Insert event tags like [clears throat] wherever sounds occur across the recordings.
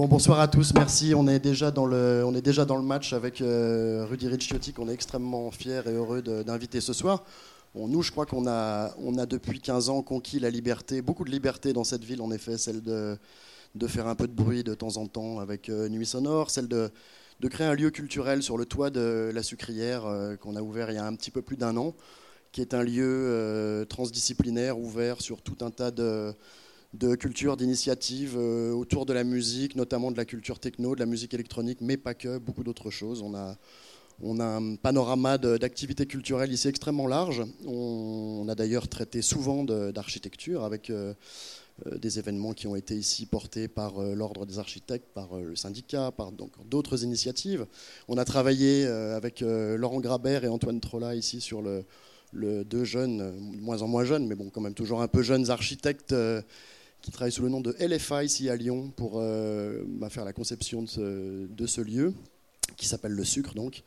Bon, bonsoir à tous, merci. On est déjà dans le, match avec euh, Rudy Ricciotti, qu'on est extrêmement fiers et heureux d'inviter ce soir. Nous, je crois qu'on a, depuis 15 ans conquis la liberté, beaucoup de liberté dans cette ville, en effet, celle de, faire un peu de bruit de temps en temps avec euh, Nuit Sonore, celle de, créer un lieu culturel sur le toit de la sucrière euh, qu'on a ouvert il y a un petit peu plus d'un an, qui est un lieu transdisciplinaire ouvert sur tout un tas de de culture, d'initiatives euh, autour de la musique, notamment de la culture techno, de la musique électronique, mais pas que, beaucoup d'autres choses. On a, on a un panorama d'activités culturelles ici extrêmement large. On, a d'ailleurs traité souvent d'architecture avec euh, euh, des événements qui ont été ici portés par l'Ordre des architectes, par le syndicat, par d'autres initiatives. On a travaillé avec Laurent Grabert et Antoine Trolla ici sur le, le deux jeunes, moins en moins jeunes, mais bon, quand même toujours un peu jeunes architectes qui travaille sous le nom de LFI ici à Lyon pour euh, bah, faire la conception de ce, lieu, qui s'appelle Le Sucre donc.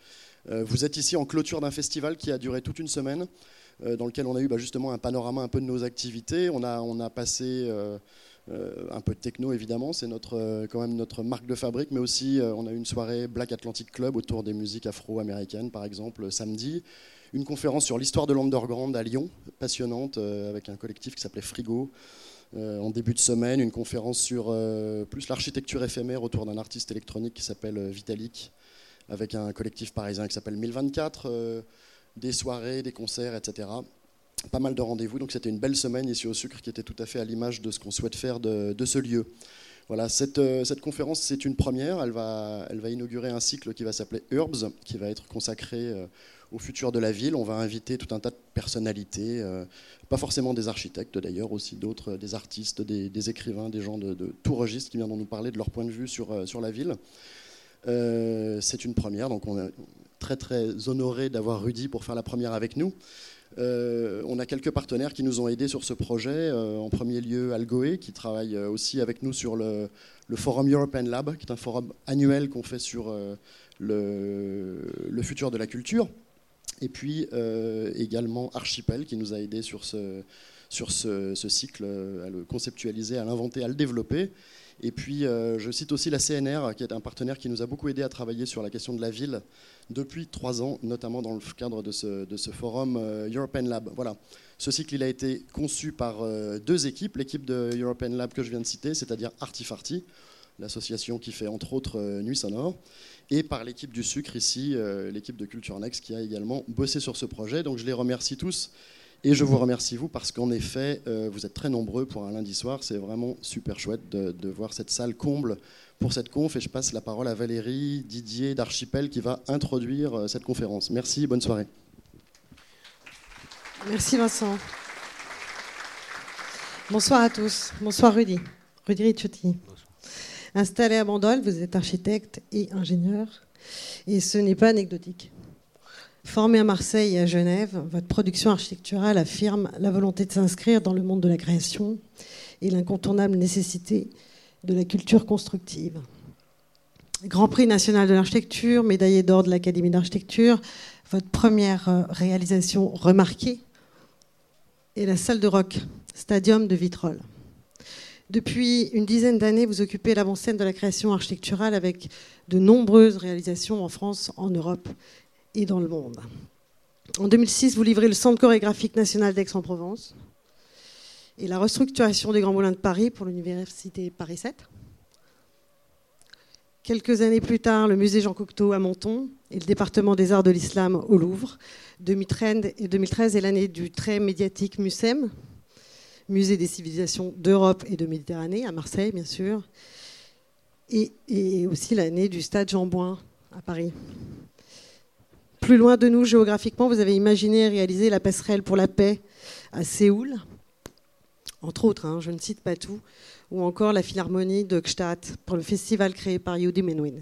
Euh, vous êtes ici en clôture d'un festival qui a duré toute une semaine, euh, dans lequel on a eu bah, justement un panorama un peu de nos activités. On a, on a passé un peu de techno évidemment, c'est notre, quand même notre marque de fabrique, mais aussi on a eu une soirée Black Atlantic Club autour des musiques afro-américaines par exemple samedi. Une conférence sur l'histoire de l'underground à Lyon, passionnante, avec un collectif qui s'appelait Frigo. Euh, en début de semaine, une conférence sur euh, plus l'architecture éphémère autour d'un artiste électronique qui s'appelle euh, Vitalik, avec un collectif parisien qui s'appelle 1024, des soirées, des concerts, etc. Pas mal de rendez-vous, donc c'était une belle semaine ici au Sucre qui était tout à fait à l'image de ce qu'on souhaite faire de, ce lieu. Voilà, cette, cette conférence, c'est une première. Elle va, elle va inaugurer un cycle qui va s'appeler Herbs, qui va être consacré au futur de la ville. On va inviter tout un tas de personnalités, euh, pas forcément des architectes d'ailleurs, aussi d'autres, des artistes, des, écrivains, des gens de, tout registre qui viendront nous parler de leur point de vue sur, euh, la ville. Euh, c'est une première, donc on est très très honoré d'avoir Rudy pour faire la première avec nous. on a quelques partenaires qui nous ont aidés sur ce projet. en premier lieu, Algoé, qui travaille aussi avec nous sur le, forum European Lab, qui est un forum annuel qu'on fait sur le, futur de la culture. Et puis euh, également Archipel qui nous a aidé sur ce, sur ce, cycle, euh, à le conceptualiser, à l'inventer, à le développer. Et puis, euh, je cite aussi la CNR, qui est un partenaire qui nous a beaucoup aidé à travailler sur la question de la ville depuis trois ans, notamment dans le cadre de ce, de ce forum European Lab. Voilà. Ce cycle, a été conçu par deux équipes. L'équipe de European Lab que je viens de citer, c'est-à-dire Artifarty, l'association qui fait entre autres Nuit Sonore, et par l'équipe du sucre ici, euh, l'équipe de Culture Next qui a également bossé sur ce projet. Donc je les remercie tous et je vous remercie vous parce qu'en effet, euh, vous êtes très nombreux pour un lundi soir. C'est vraiment super chouette de, voir cette salle comble pour cette conf et je passe la parole à Valérie Didier d'Archipel qui va introduire euh, cette conférence. Merci, bonne soirée. Merci Vincent. Bonsoir à tous. Bonsoir Rudy. Rudy Ricciotti. Installé à Bandol, vous êtes architecte et ingénieur, et ce n'est pas anecdotique. Formé à Marseille et à Genève, votre production architecturale affirme la volonté de s'inscrire dans le monde de la création et l'incontournable nécessité de la culture constructive. Grand Prix national de l'architecture, médaillé d'or de l'Académie d'architecture, votre première euh, réalisation remarquée est la salle de rock, Stadium de Vitrolles. Depuis une dizaine d'années, vous occupez l'avant-scène de la création architecturale avec de nombreuses réalisations en France, en Europe et dans le monde. En 2006, vous livrez le Centre chorégraphique national d'Aix-en-Provence et la restructuration des Grands Moulins de Paris pour l'Université Paris 7. Quelques années plus tard, le musée Jean Cocteau à Menton et le département des arts de l'islam au Louvre. 2013 est l'année du très médiatique MUSEM, musée des civilisations d'Europe et de Méditerranée, à Marseille, bien sûr, et, aussi l'année du stade Jean Bouin à Paris. Plus loin de nous géographiquement, vous avez imaginé et réalisé la passerelle pour la paix à Séoul, entre autres, hein, je ne cite pas tout, ou encore la philharmonie de Gstaad pour le festival créé par Yudi Menuhin.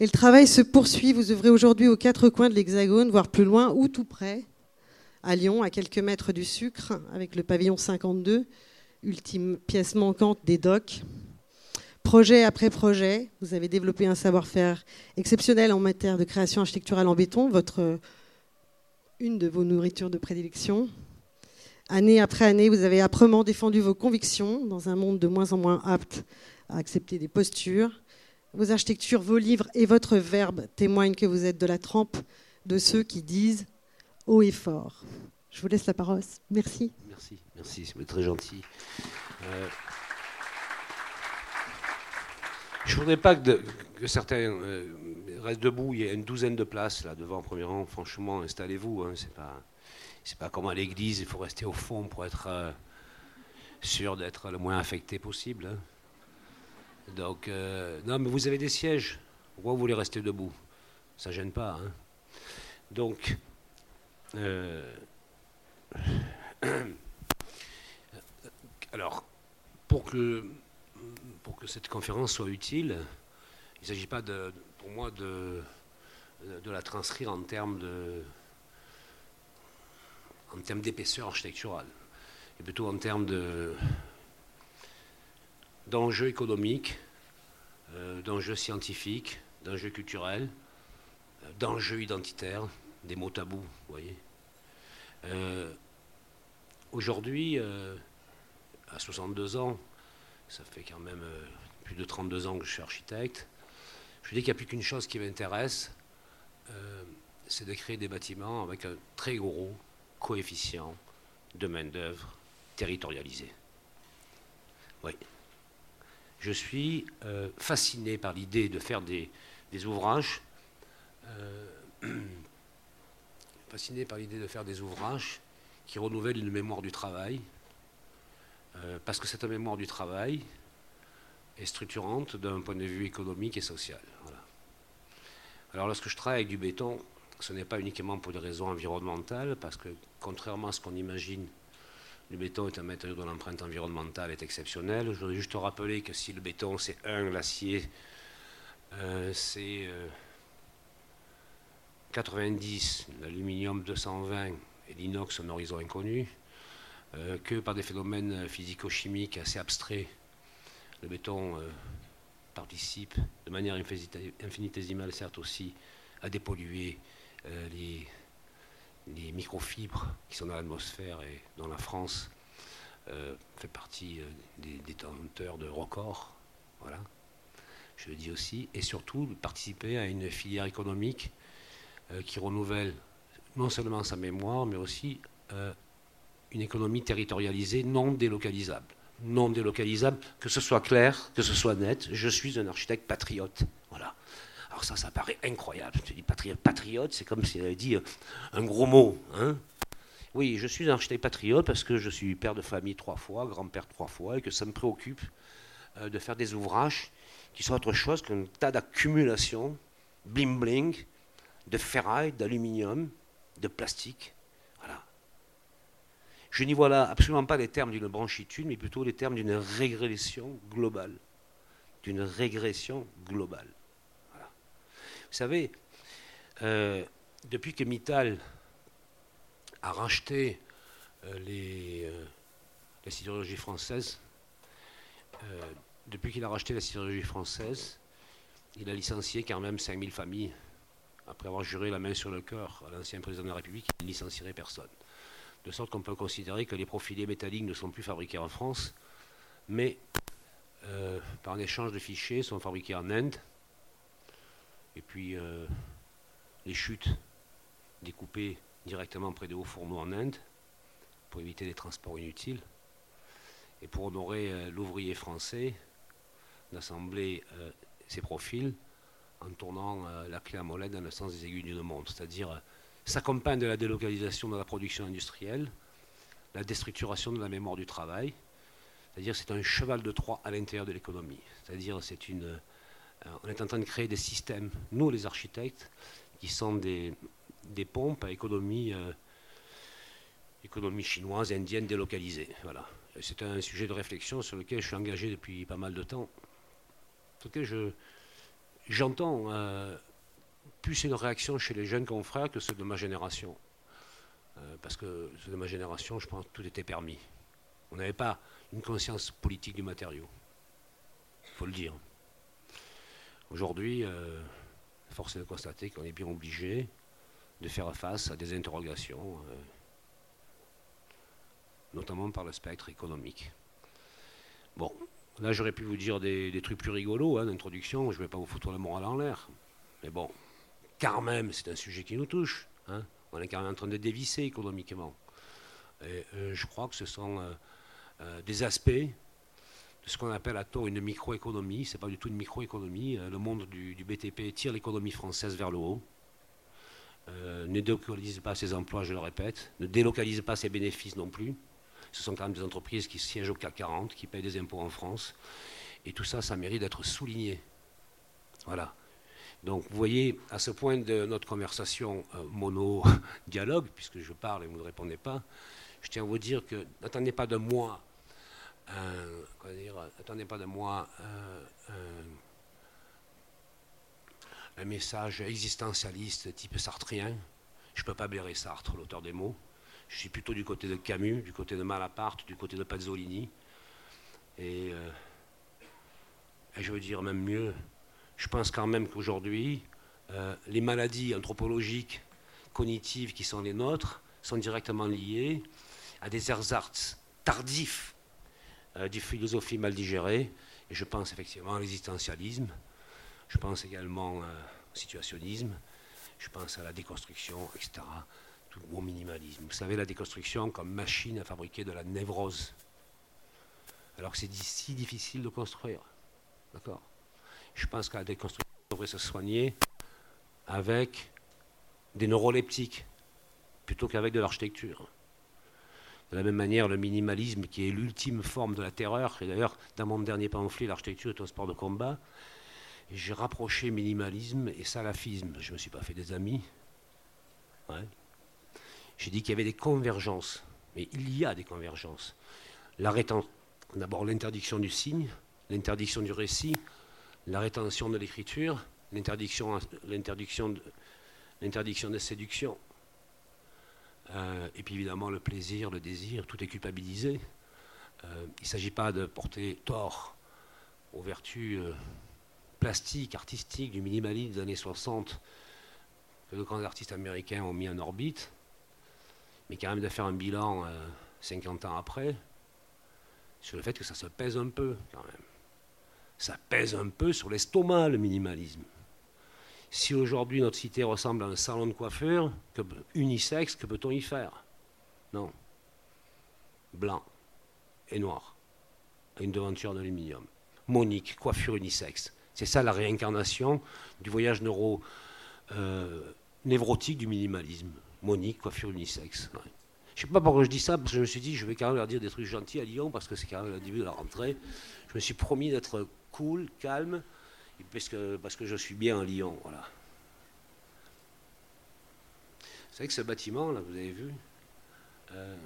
Et le travail se poursuit, vous œuvrez aujourd'hui aux quatre coins de l'Hexagone, voire plus loin ou tout près, à Lyon, à quelques mètres du sucre, avec le pavillon 52, ultime pièce manquante des docks. Projet après projet, vous avez développé un savoir-faire exceptionnel en matière de création architecturale en béton, votre, une de vos nourritures de prédilection. Année après année, vous avez âprement défendu vos convictions dans un monde de moins en moins apte à accepter des postures. Vos architectures, vos livres et votre verbe témoignent que vous êtes de la trempe de ceux qui disent haut et fort. Je vous laisse la parole. Merci. Merci, merci, c'est très gentil. Euh, je ne voudrais pas que, certains euh, restent debout. Il y a une douzaine de places là devant, premier rang. Franchement, installez-vous. Hein, c'est pas, pas comme à l'église. Il faut rester au fond pour être euh, sûr d'être le moins affecté possible. Hein. Donc, non, mais vous avez des sièges. Pourquoi vous voulez rester debout? Ça gêne pas. Hein. Donc, [clears throat] alors, pour que, pour que cette conférence soit utile, il ne s'agit pas de, pour moi de, la transcrire en termes de en termes d'épaisseur architecturale, et plutôt en termes de, d'enjeux économiques, euh, d'enjeux scientifiques, d'enjeux culturels, euh, d'enjeux identitaires, des mots tabous, vous voyez. Euh, aujourd'hui, euh, à 62 ans, ça fait quand même euh, plus de 32 ans que je suis architecte, je dis qu'il n'y a plus qu'une chose qui m'intéresse, c'est de créer des bâtiments avec un très gros coefficient de main-d'œuvre territorialisé. Oui. Je suis fasciné par l'idée de faire des, des ouvrages [clears throat] fasciné par l'idée de faire des ouvrages qui renouvellent une mémoire du travail, euh, parce que cette mémoire du travail est structurante d'un point de vue économique et social. Alors lorsque je travaille avec du béton, ce n'est pas uniquement pour des raisons environnementales, parce que contrairement à ce qu'on imagine, le béton est un matériau dont l'empreinte environnementale est exceptionnelle. Je voudrais juste te rappeler que si le béton c'est un, l'acier euh, c'est... Euh, 90, l'aluminium 220 et l'inox un horizon inconnu, euh, que par des phénomènes physico-chimiques assez abstraits, le béton euh, participe de manière infinitésimale, certes aussi, à dépolluer euh, les, les, microfibres qui sont dans l'atmosphère et dont la France fait partie des détenteurs de records. Voilà. Je le dis aussi, et surtout participer à une filière économique qui renouvelle non seulement sa mémoire, mais aussi euh, une économie territorialisée non délocalisable. Non délocalisable, que ce soit clair, que ce soit net, je suis un architecte patriote. Voilà. Alors ça, ça paraît incroyable. Tu dis patriote, c'est comme si elle avait dit euh, un gros mot. Hein oui, je suis un architecte patriote parce que je suis père de famille trois fois, grand-père trois fois, et que ça me préoccupe de faire des ouvrages qui sont autre chose qu'un tas d'accumulation, bling bling, de ferraille, d'aluminium, de plastique. Voilà. Je n'y vois là absolument pas les termes d'une branchitude, mais plutôt les termes d'une régression globale. D'une régression globale. Vous savez, euh, depuis que Mittal a racheté euh, les, euh, la sidérurgie française, depuis qu'il a racheté la sidérurgie française, il a licencié quand même 5000 familles après avoir juré la main sur le cœur à l'ancien président de la République, il ne licencierait personne. De sorte qu'on peut considérer que les profilés métalliques ne sont plus fabriqués en France, mais euh, par un échange de fichiers sont fabriqués en Inde. Et puis euh, les chutes découpées directement près des hauts fourneaux en Inde pour éviter les transports inutiles et pour honorer euh, l'ouvrier français d'assembler ces profils en tournant euh, la clé à molette dans le sens des aiguilles d'une montre. C'est-à-dire, euh, s'accompagne de la délocalisation de la production industrielle, la déstructuration de la mémoire du travail. C'est-à-dire, c'est un cheval de Troie à l'intérieur de l'économie. C'est-à-dire, c'est une, euh, on est en train de créer des systèmes, nous les architectes, qui sont des, des pompes à économie, économie chinoise, indienne délocalisée. Voilà. C'est un sujet de réflexion sur lequel je suis engagé depuis pas mal de temps. Sur lequel je, j'entends euh, plus une réaction chez les jeunes confrères que ceux de ma génération. Euh, parce que ceux de ma génération, je pense tout était permis. On n'avait pas une conscience politique du matériau. Il faut le dire. Aujourd'hui, euh, force est de constater qu'on est bien obligé de faire face à des interrogations, notamment par le spectre économique. Bon, là j'aurais pu vous dire des, trucs plus rigolos hein, d'introduction, je ne vais pas vous foutre la morale en l'air. Mais bon, quand même, c'est un sujet qui nous touche. Hein. On est quand même en train de dévisser économiquement. Et euh, je crois que ce sont euh, euh, des aspects de ce qu'on appelle à tort une microéconomie. Ce n'est pas du tout une microéconomie. le monde du BTP tire l'économie française vers le haut. ne délocalise pas ses emplois, je le répète. Ne délocalise pas ses bénéfices non plus. Ce sont quand même des entreprises qui siègent au CAC 40, qui payent des impôts en France. Et tout ça, ça mérite d'être souligné. Voilà. Donc vous voyez, à ce point de notre conversation euh, mono-dialogue, puisque je parle et vous ne répondez pas, je tiens à vous dire que n'attendez pas de moi, un, pas de moi un, message existentialiste type sartrien. Je ne peux pas blairer Sartre, l'auteur des mots. Je suis plutôt du côté de Camus, du côté de Malaparte, du côté de Pazzolini. Et, euh, et je veux dire même mieux, je pense quand même qu'aujourd'hui, euh, les maladies anthropologiques, cognitives qui sont les nôtres, sont directement liées à des ersatz tardifs euh, du philosophie mal digérée. Et je pense effectivement à l'existentialisme. Je pense également euh, au situationnisme. Je pense à la déconstruction, etc. Tout, au minimalisme. Vous savez, la déconstruction comme machine à fabriquer de la névrose. Alors que c'est si difficile de construire. D'accord? Je pense que la déconstruction devrait se soigner avec des neuroleptiques plutôt qu'avec de l'architecture. De la même manière, le minimalisme, qui est l'ultime forme de la terreur, et d'ailleurs, dans mon dernier pamphlet, l'architecture est un sport de combat, j'ai rapproché minimalisme et salafisme. Je ne me suis pas fait des amis. J'ai dit qu'il y avait des convergences, mais il y a des convergences. L'arrêtant, d'abord l'interdiction du signe, l'interdiction du récit, la rétention de l'écriture, l'interdiction, de, l'interdiction séduction, euh, et puis évidemment le plaisir, le désir, tout est culpabilisé. Euh, il ne s'agit pas de porter tort aux vertus euh, plastiques, artistiques du minimalisme des années 60 que de grands artistes américains ont mis en orbite, mais quand même de faire un bilan 50 ans après sur le fait que ça se pèse un peu quand même ça pèse un peu sur l'estomac, le minimalisme. Si aujourd'hui notre cité ressemble à un salon de coiffure, unisexe, que peut-on y faire? Non. Blanc et noir, une devanture d'aluminium. Monique, coiffure unisexe. C'est ça la réincarnation du voyage neuro, euh, névrotique du minimalisme. Monique, coiffure unisexe. Je ne sais pas pourquoi je dis ça, parce que je me suis dit, je vais quand leur dire des trucs gentils à Lyon, parce que c'est quand même le début de la rentrée. Je me suis promis d'être cool, calme, parce que, je suis bien à Lyon. Voilà. Vous savez que ce bâtiment, là, vous avez vu, euh,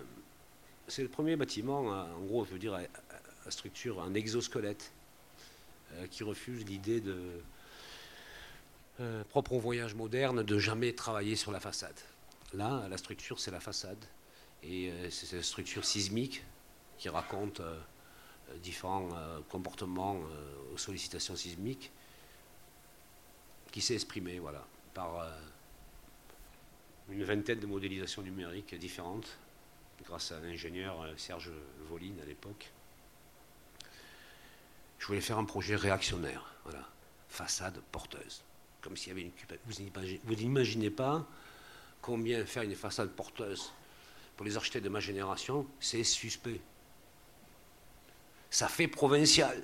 c'est le premier bâtiment, en gros, je veux dire, à, structure, un exosquelette, euh, qui refuse l'idée de, euh, propre au voyage moderne, de jamais travailler sur la façade. Là, la structure, c'est la façade. Et c'est cette structure sismique qui raconte euh, différents euh, comportements euh, aux sollicitations sismiques qui s'est exprimé voilà, par une vingtaine de modélisations numériques différentes grâce à l'ingénieur Serge Voline à l'époque. Je voulais faire un projet réactionnaire, voilà, façade porteuse, comme s'il y avait une Vous n'imaginez pas combien faire une façade porteuse pour les architectes de ma génération, c'est suspect ça fait provincial.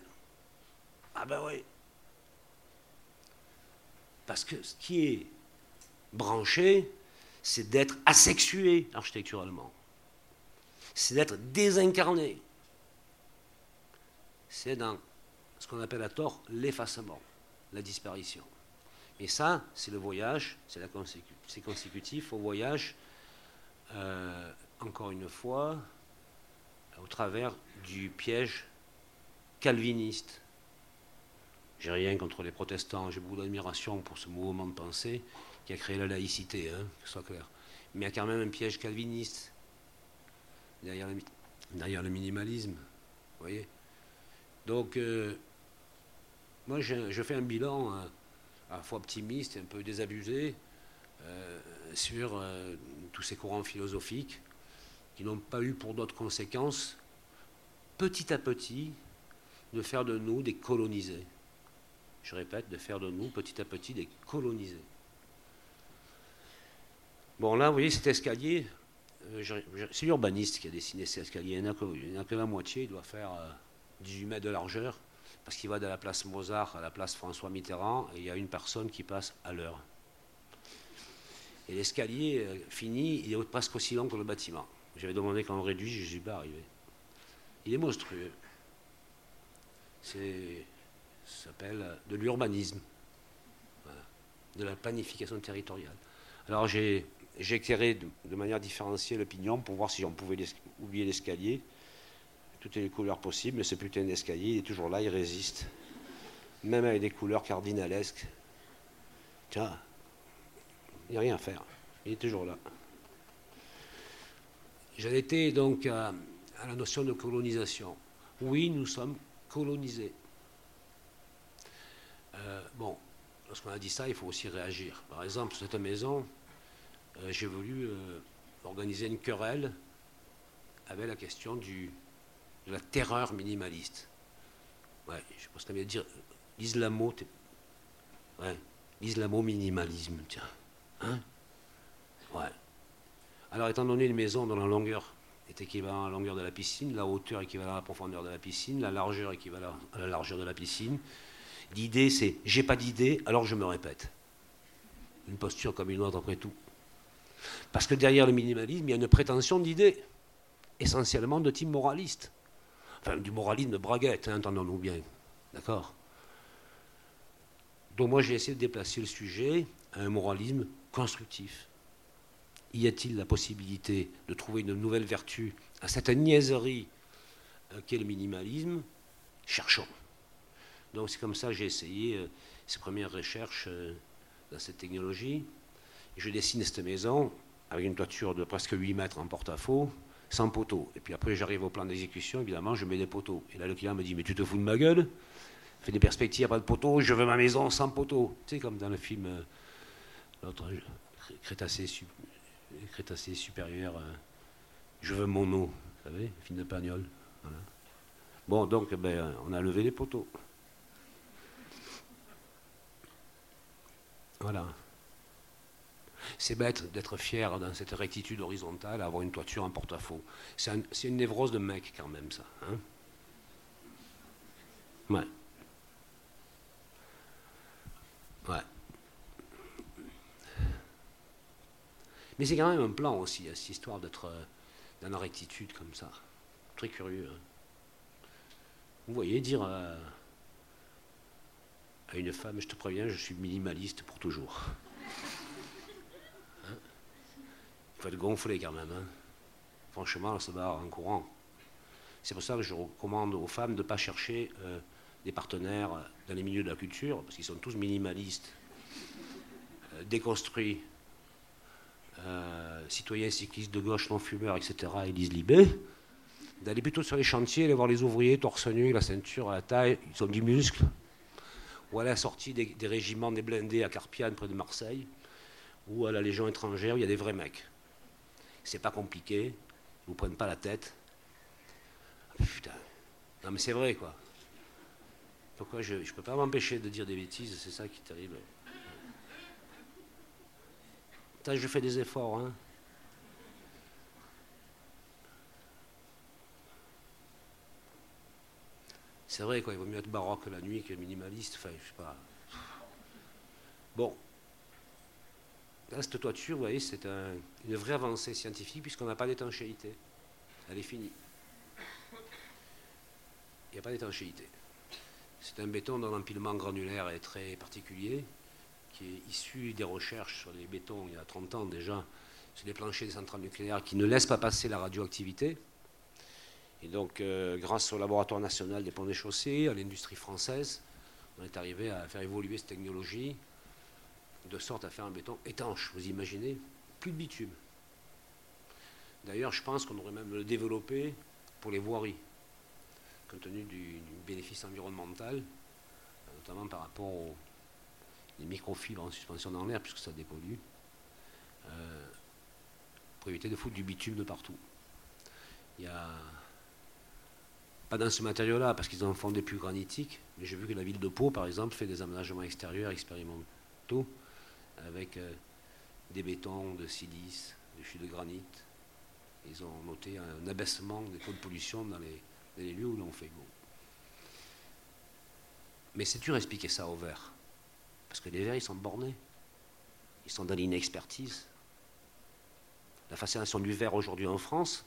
Ah ben oui. Parce que ce qui est branché, c'est d'être asexué architecturalement. C'est d'être désincarné. C'est dans ce qu'on appelle à tort l'effacement, la disparition. Et ça, c'est le voyage, c'est consécutif au voyage, euh, encore une fois, au travers du piège calviniste. J'ai rien contre les protestants, j'ai beaucoup d'admiration pour ce mouvement de pensée qui a créé la laïcité, hein, que ce soit clair. Mais il y a quand même un piège calviniste derrière le, minimalisme. Vous voyez Donc, euh, moi, je, fais un bilan euh, à la fois optimiste et un peu désabusé euh, sur tous ces courants philosophiques qui n'ont pas eu pour d'autres conséquences, petit à petit, de faire de nous des colonisés. Je répète, de faire de nous petit à petit des colonisés. Bon, là, vous voyez cet escalier, euh, c'est l'urbaniste qui a dessiné cet escalier. Il n'y en, a que la moitié, il doit faire 18 euh, mètres de largeur, parce qu'il va de la place Mozart à la place François Mitterrand, et il y a une personne qui passe à l'heure. Et l'escalier euh, fini, il est presque aussi long que le bâtiment. J'avais demandé qu'on réduise, je ne suis pas arrivé. Il est monstrueux. C'est, ça s'appelle de l'urbanisme, de la planification territoriale. Alors j'ai j'ai éclairé de, manière différenciée le pignon pour voir si on pouvait oublier l'escalier. Toutes les couleurs possibles, mais ce putain d'escalier, il est toujours là, il résiste. Même avec des couleurs cardinalesques. Tiens, il n'y a rien à faire. Il est toujours là. J'en étais donc à, la notion de colonisation. Oui, nous sommes colonisés. Euh, bon, lorsqu'on a dit ça, il faut aussi réagir. Par exemple, cette maison, euh, j'ai voulu euh, organiser une querelle avec la question du, de la terreur minimaliste. Ouais, je pense qu'on dire l'islamo, ouais, l'islamo-minimalisme, tiens. Hein? Ouais. Alors, étant donné une maison dont la longueur est équivalente à la longueur de la piscine, la hauteur équivalente à la profondeur de la piscine, la largeur équivalente à la largeur de la piscine, l'idée c'est j'ai pas d'idée, alors je me répète. Une posture comme une autre après tout. Parce que derrière le minimalisme, il y a une prétention d'idées, essentiellement de type moraliste. Du moralisme de braguette, hein, entendons-nous bien. D'accord? Donc moi, j'ai essayé de déplacer le sujet à un moralisme constructif. Y a-t-il la possibilité de trouver une nouvelle vertu à cette niaiserie euh, qu'est le minimalisme? Cherchons. Donc c'est comme ça que j'ai essayé euh, ces premières recherches euh, dans cette technologie je dessine cette maison avec une toiture de presque 8 mètres en porte-à-faux, sans poteau. Et puis après, j'arrive au plan d'exécution, évidemment, je mets des poteaux. Et là, le client me dit Mais tu te fous de ma gueule? Fais des perspectives, pas de poteau, je veux ma maison sans poteau. Tu sais, comme dans le film, euh, l'autre, Crétacé, Crétacé supérieur, euh, je veux mon eau, vous savez, film de Pagnol. Bon, donc, ben, on a levé les poteaux. Voilà. C'est bête d'être fier dans cette rectitude horizontale, avoir une toiture en porte-à-faux. C'est une névrose de mec quand même, ça. Hein ouais. Ouais. Mais c'est quand même un plan aussi, cette histoire d'être euh, dans la rectitude comme ça. Très curieux. Hein. Vous voyez, dire à une femme, je te préviens, je suis minimaliste pour toujours. Il faut être gonflé quand même. Hein. Franchement, se barre en courant. C'est pour ça que je recommande aux femmes de ne pas chercher euh, des partenaires dans les milieux de la culture, parce qu'ils sont tous minimalistes, euh, déconstruits, euh, citoyens cyclistes de gauche, non-fumeurs, etc., et lisent Libé, d'aller plutôt sur les chantiers, aller voir les ouvriers torse nu, la ceinture, à la taille, ils ont du muscle, ou à la sortie des, des régiments des blindés à Carpiane, près de Marseille, ou à la Légion étrangère, où il y a des vrais mecs c'est pas compliqué, ils vous prennent pas la tête. Putain. Non mais c'est vrai quoi. Pourquoi je ne peux pas m'empêcher de dire des bêtises, c'est ça qui est terrible. Putain, je fais des efforts, hein. C'est vrai, quoi, il vaut mieux être baroque la nuit que minimaliste, enfin, je sais pas. Bon, cette toiture, vous voyez, c'est une vraie avancée scientifique puisqu'on n'a pas d'étanchéité. Elle est finie. Il n'y a pas d'étanchéité. C'est un béton dont l'empilement granulaire est très particulier, qui est issu des recherches sur les bétons il y a 30 ans déjà, sur les planchers des centrales nucléaires qui ne laissent pas passer la radioactivité. Et donc, euh, grâce au laboratoire national des ponts des chaussées, à l'industrie française, on est arrivé à faire évoluer cette technologie de sorte à faire un béton étanche. Vous imaginez Plus de bitume. D'ailleurs, je pense qu'on devrait même le développer pour les voiries, compte tenu du, bénéfice environnemental, notamment par rapport aux microfibres en suspension dans l'air, puisque ça dépollue, euh, pour éviter de foutre du bitume de partout. Il y a Pas dans ce matériau-là, parce qu'ils en font des plus granitiques, mais j'ai vu que la ville de Pau, par exemple, fait des aménagements extérieurs expérimentaux avec euh, des bétons de silice, des chutes de granit. Ils ont noté un abaissement des taux de pollution dans les, lieux où l'on fait beau. Mais c'est dur d'expliquer ça aux verts. Parce que les verts, ils sont bornés. Ils sont dans l'inexpertise. La fascination du verre aujourd'hui en France,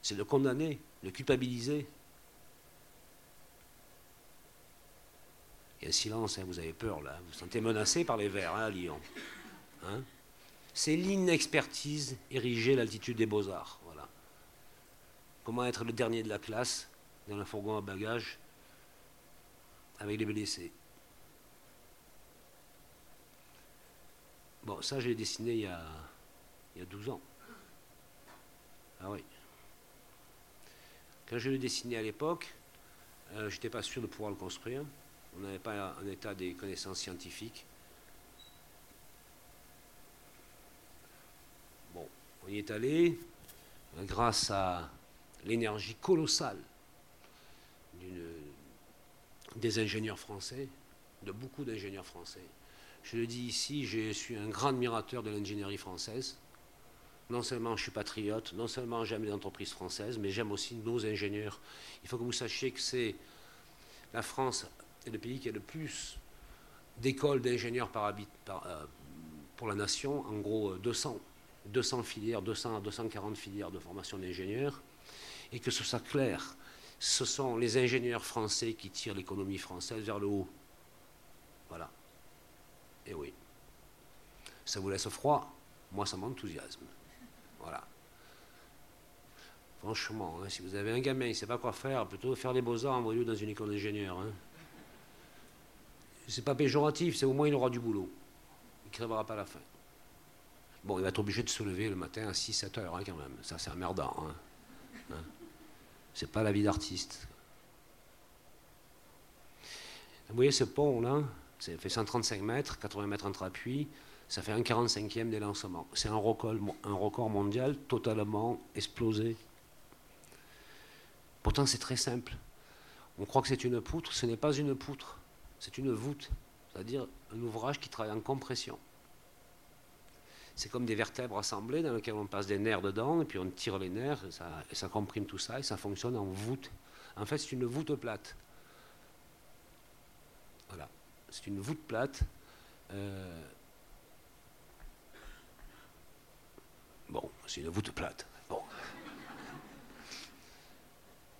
c'est de condamner, de culpabiliser. Il y a un silence, hein, vous avez peur là. Vous vous sentez menacé par les verts hein, à Lyon. Hein. c'est l'inexpertise érigée l'altitude des beaux-arts. Voilà. Comment être le dernier de la classe dans un fourgon à bagages avec les blessés. Bon, ça, j'ai dessiné il y, a, il y a 12 ans. Ah oui. Quand je l'ai dessiné à l'époque, euh, je n'étais pas sûr de pouvoir le construire. On n'avait pas un état des connaissances scientifiques. Bon, on y est allé grâce à l'énergie colossale des ingénieurs français, de beaucoup d'ingénieurs français. Je le dis ici, je suis un grand admirateur de l'ingénierie française. Non seulement je suis patriote, non seulement j'aime les entreprises françaises, mais j'aime aussi nos ingénieurs. Il faut que vous sachiez que c'est la France est le pays qui a le plus d'écoles d'ingénieurs par, euh, pour la nation, en gros 200, euh, 200 filières, 200 à 240 filières de formation d'ingénieurs, et que ce soit clair, ce sont les ingénieurs français qui tirent l'économie française vers le haut. Voilà. Et oui. Ça vous laisse froid? Moi, ça m'enthousiasme. Voilà. Franchement, hein, si vous avez un gamin, il ne sait pas quoi faire, plutôt faire les beaux-arts, envoyez-le dans une école d'ingénieur. Hein. C'est pas péjoratif, c'est au moins il aura du boulot. Il ne crèvera pas la faim. Bon, il va être obligé de se lever le matin à 6-7 heures hein, quand même. Ça, c'est emmerdant. Hein. hein. C'est pas la vie d'artiste. Vous voyez ce pont là? Ça fait 135 mètres, 80 mètres entre appuis ça fait un 45e des lancements. C'est un record, un record mondial totalement explosé. Pourtant, c'est très simple. On croit que c'est une poutre, ce n'est pas une poutre, c'est une voûte, c'est-à-dire un ouvrage qui travaille en compression. C'est comme des vertèbres assemblées dans lesquelles on passe des nerfs dedans, et puis on tire les nerfs, et ça, comprime tout ça, et ça fonctionne en voûte. En fait, c'est une voûte plate. Voilà. C'est une voûte plate. Euh, Bon, c'est une voûte plate. Bon.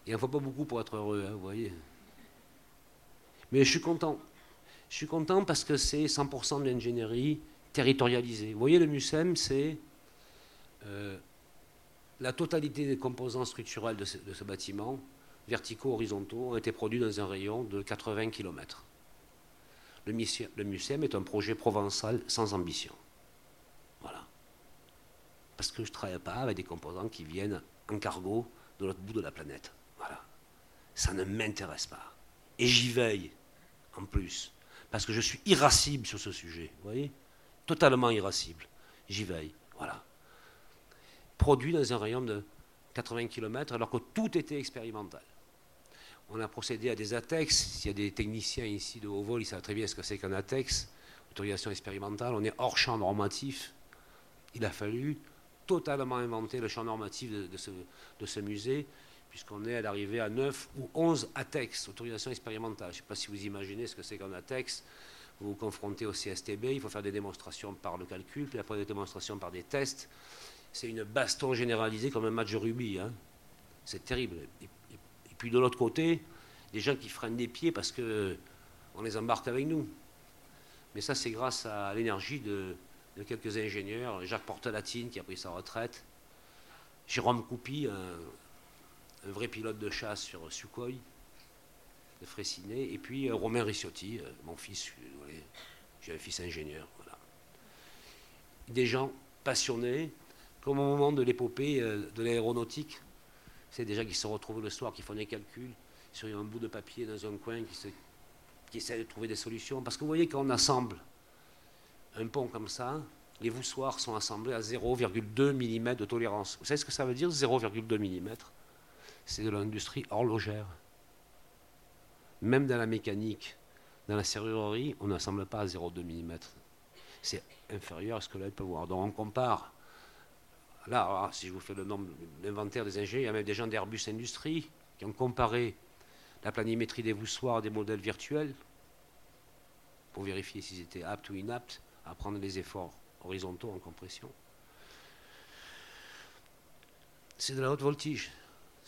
Il n'en faut pas beaucoup pour être heureux, hein, vous voyez. Mais je suis content. Je suis content parce que c'est 100% de l'ingénierie territorialisée. Vous voyez, le MUSEM, c'est euh, la totalité des composants structurels de ce, bâtiment, verticaux, horizontaux, ont été produits dans un rayon de 80 km. Le, le MUSEM est un projet provençal sans ambition parce que je ne travaille pas avec des composants qui viennent en cargo de l'autre bout de la planète. Voilà. Ça ne m'intéresse pas. Et j'y veille, en plus, parce que je suis irascible sur ce sujet. Vous voyez? Totalement irascible. J'y veille. Voilà. Produit dans un rayon de 80 km, alors que tout était expérimental. On a procédé à des ATEX. S'il y a des techniciens ici de haut vol, ils savent très bien ce que c'est qu'un ATEX, autorisation expérimentale. On est hors champ normatif. Il a fallu totalement inventé le champ normatif de, ce, musée, puisqu'on est à l'arrivée à 9 ou 11 ATEX, autorisation expérimentale. Je ne sais pas si vous imaginez ce que c'est qu'un ATEX. Vous vous confrontez au CSTB, il faut faire des démonstrations par le calcul, puis après des démonstrations par des tests. C'est une baston généralisée comme un match de rugby. Hein. C'est terrible. Et, puis de l'autre côté, des gens qui freinent des pieds parce qu'on les embarque avec nous. Mais ça, c'est grâce à l'énergie de, quelques ingénieurs, Jacques Portelatine qui a pris sa retraite, Jérôme Coupi, un, vrai pilote de chasse sur Sukhoi, de Fraissinet, et puis euh, Romain Ricciotti, euh, mon fils, j'ai un fils ingénieur. Des gens passionnés, comme au moment de l'épopée euh, de l'aéronautique, c'est des gens qui se retrouvent le soir, qui font des calculs sur un bout de papier dans un coin, qui, qui essaient de trouver des solutions. Parce que vous voyez, quand on assemble un pont comme ça, les voussoirs sont assemblés à 0,2 mm de tolérance. Vous savez ce que ça veut dire 0,2 mm C'est de l'industrie horlogère. même dans la mécanique, dans la serrurerie, on n'assemble pas à 0,2 mm. C'est inférieur à ce que l'œil peut voir. Donc on compare. Là, si je vous fais le nombre, l'inventaire des ingénieurs, il y a même des gens d'Airbus Industrie qui ont comparé la planimétrie des voussoirs des modèles virtuels pour vérifier s'ils étaient aptes ou inaptes à prendre les efforts horizontaux en compression. C'est de la haute voltige.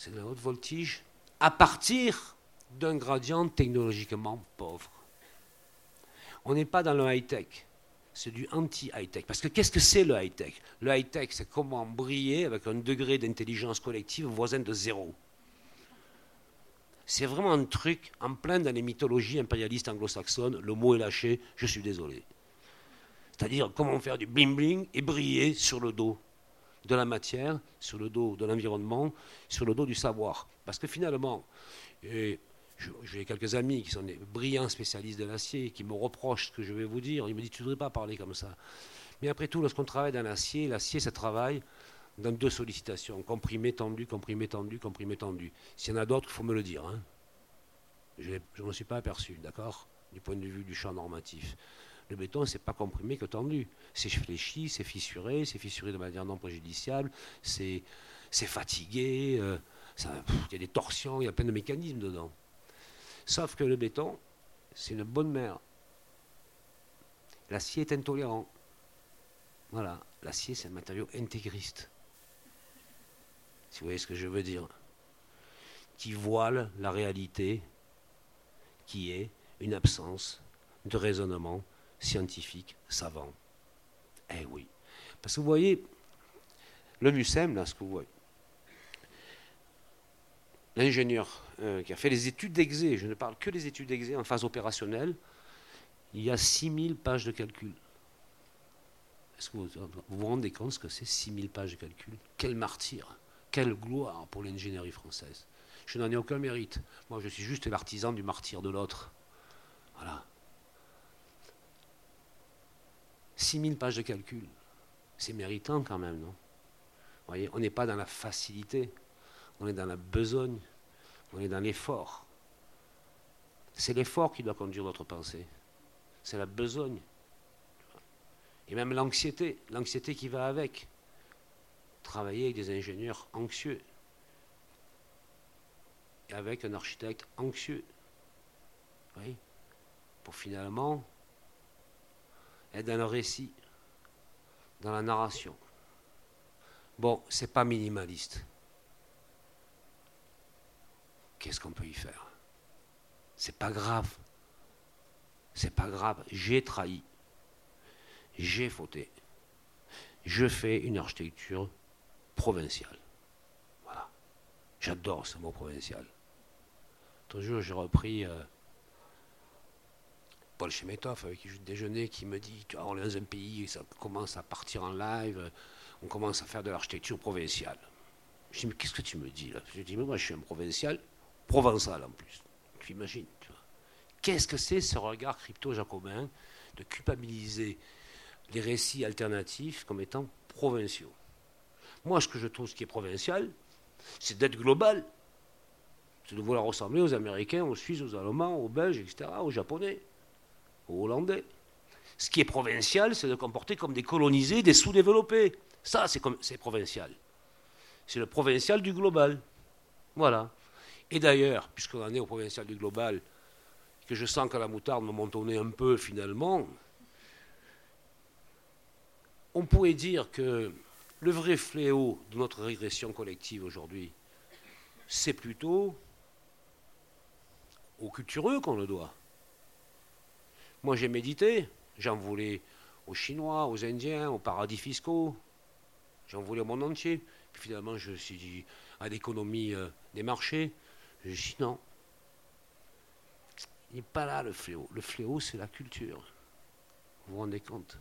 C'est de la haute voltige à partir d'un gradient technologiquement pauvre. On n'est pas dans le high-tech, c'est du anti-high-tech. Parce que qu'est-ce que c'est le high-tech? Le high-tech, c'est comment briller avec un degré d'intelligence collective voisin de zéro. C'est vraiment un truc en plein dans les mythologies impérialistes anglo-saxonnes. Le mot est lâché, je suis désolé. C'est-à-dire comment faire du bling-bling et briller sur le dos de la matière, sur le dos de l'environnement, sur le dos du savoir. Parce que finalement, j'ai quelques amis qui sont des brillants spécialistes de l'acier, qui me reprochent ce que je vais vous dire. Ils me disent, tu ne devrais pas parler comme ça. Mais après tout, lorsqu'on travaille dans l'acier, l'acier, ça travaille dans deux sollicitations, comprimé, tendu, comprimé, tendu, comprimé, tendu. S'il y en a d'autres, il faut me le dire. Hein. Je ne me suis pas aperçu, d'accord Du point de vue du champ normatif. Le béton, c'est pas comprimé que tendu. C'est fléchi, c'est fissuré, c'est fissuré de manière non préjudiciable, c'est fatigué, euh, il y a des torsions, il y a plein de mécanismes dedans. Sauf que le béton, c'est une bonne mère. L'acier est intolérant. Voilà, l'acier, c'est un matériau intégriste si vous voyez ce que je veux dire, qui voile la réalité qui est une absence de raisonnement scientifique savant. Eh oui. Parce que vous voyez, le MUSEM, là, ce que vous voyez, l'ingénieur euh, qui a fait les études d'exé, je ne parle que des études d'exé en phase opérationnelle, il y a 6000 pages de calcul. Est-ce que vous, vous rendez compte ce que c'est 6000 pages de calcul? Quel martyr quelle gloire pour l'ingénierie française. Je n'en ai aucun mérite. Moi, je suis juste l'artisan du martyr de l'autre. Voilà. 6000 pages de calcul. C'est méritant quand même, non? Vous voyez, on n'est pas dans la facilité, on est dans la besogne, on est dans l'effort. C'est l'effort qui doit conduire notre pensée. C'est la besogne. Et même l'anxiété, l'anxiété qui va avec travailler avec des ingénieurs anxieux et avec un architecte anxieux. Oui, pour finalement être dans le récit, dans la narration. Bon, c'est pas minimaliste. Qu'est-ce qu'on peut y faire? C'est pas grave. C'est pas grave. J'ai trahi. J'ai fauté. Je fais une architecture provincial. Voilà. J'adore ce mot provincial. Toujours, j'ai repris euh, Paul Chemetov, avec qui je déjeunais, qui me dit on est dans un pays, ça commence à partir en live, on commence à faire de l'architecture provinciale. Je dis mais qu'est-ce que tu me dis là? Je dis mais moi je suis un provincial, provençal en plus. Tu imagines, Qu'est-ce que c'est ce regard crypto-jacobin de culpabiliser les récits alternatifs comme étant provinciaux? Moi, ce que je trouve ce qui est provincial, c'est d'être global. C'est de vouloir ressembler aux Américains, aux Suisses, aux Allemands, aux Belges, etc., aux Japonais, Hollandais. Ce qui est provincial, c'est de comporter comme des colonisés, des sous-développés. Ça, c'est provincial. C'est le provincial du global. Voilà. Et d'ailleurs, puisqu'on en est au provincial du global, que je sens que la moutarde me monte un peu finalement, on pourrait dire que le vrai fléau de notre régression collective aujourd'hui, c'est plutôt aux cultureux qu'on le doit. Moi, j'ai médité, j'en voulais aux Chinois, aux Indiens, aux paradis fiscaux, j'en voulais au monde entier. Puis finalement, je me suis dit à l'économie euh, des marchés, je dit non. Il n'est pas là le fléau. Le fléau, c'est la culture. Vous vous rendez compte?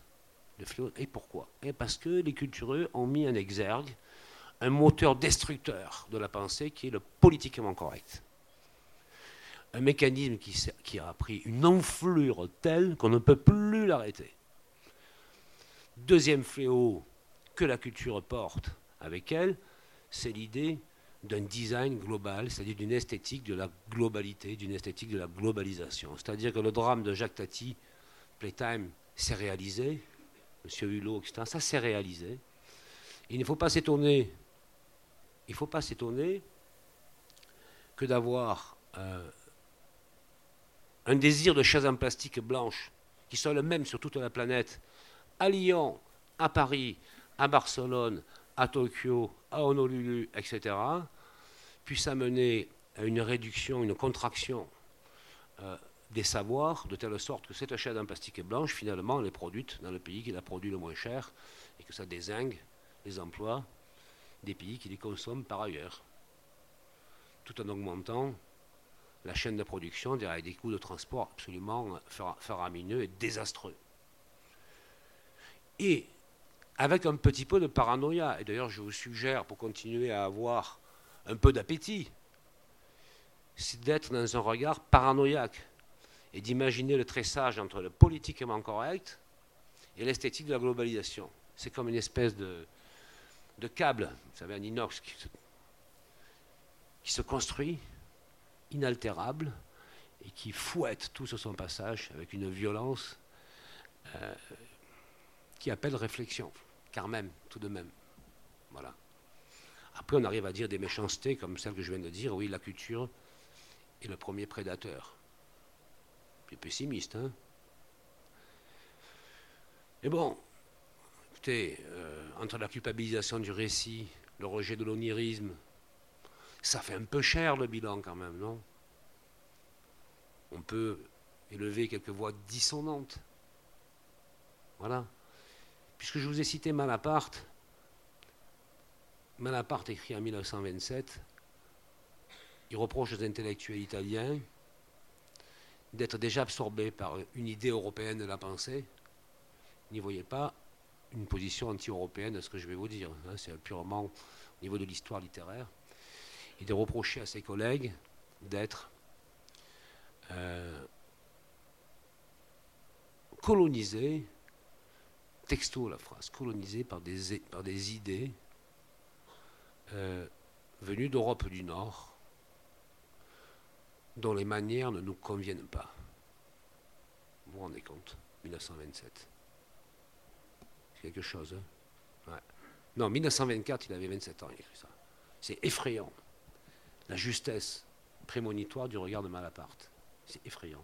Et pourquoi? Et Parce que les cultureux ont mis en exergue un moteur destructeur de la pensée qui est le politiquement correct. Un mécanisme qui, a pris une enflure telle qu'on ne peut plus l'arrêter. Deuxième fléau que la culture porte avec elle, c'est l'idée d'un design global, c'est-à-dire d'une esthétique de la globalité, d'une esthétique de la globalisation. C'est-à-dire que le drame de Jacques Tati, Playtime, s'est réalisé, M. Hulot, etc., ça s'est réalisé. Il ne faut pas s'étonner, il ne faut pas s'étonner que d'avoir euh, un désir de chaises en plastique blanches qui sont le même sur toute la planète, à Lyon, à Paris, à Barcelone, à Tokyo, à Honolulu, etc., puisse amener à une réduction, une contraction euh, des savoirs, de telle sorte que cette chaîne en plastique blanche, finalement, elle est produite dans le pays qui la produit le moins cher, et que ça désingue les emplois des pays qui les consomment par ailleurs, tout en augmentant la chaîne de production derrière des coûts de transport absolument faramineux et désastreux. Et avec un petit peu de paranoïa. Et d'ailleurs, je vous suggère, pour continuer à avoir un peu d'appétit, c'est d'être dans un regard paranoïaque et d'imaginer le tressage entre le politiquement correct et l'esthétique de la globalisation. C'est comme une espèce de, câble, vous savez, un inox qui se construit, inaltérable, et qui fouette tout sur son passage avec une violence euh, qui appelle réflexion car même, tout de même. Voilà. Après, on arrive à dire des méchancetés comme celle que je viens de dire. Oui, la culture est le premier prédateur. Plus pessimiste, hein Mais bon, écoutez, euh, entre la culpabilisation du récit, le rejet de l'onirisme, ça fait un peu cher le bilan quand même, non? On peut élever quelques voix dissonantes. Voilà. Puisque je vous ai cité Malaparte, Malaparte écrit en 1927, il reproche aux intellectuels italiens d'être déjà absorbés par une idée européenne de la pensée. N'y voyez pas une position anti-européenne à ce que je vais vous dire. Hein. c'est purement au niveau de l'histoire littéraire. Et de reprocher à ses collègues d'être euh, colonisés texto la phrase, colonisée par des, par des idées euh, venues d'Europe du Nord, dont les manières ne nous conviennent pas. Vous vous rendez compte? 1927. C'est quelque chose. Hein? Non, 1924, il avait 27 ans, il écrit ça. C'est effrayant. La justesse prémonitoire du regard de Malaparte. C'est effrayant.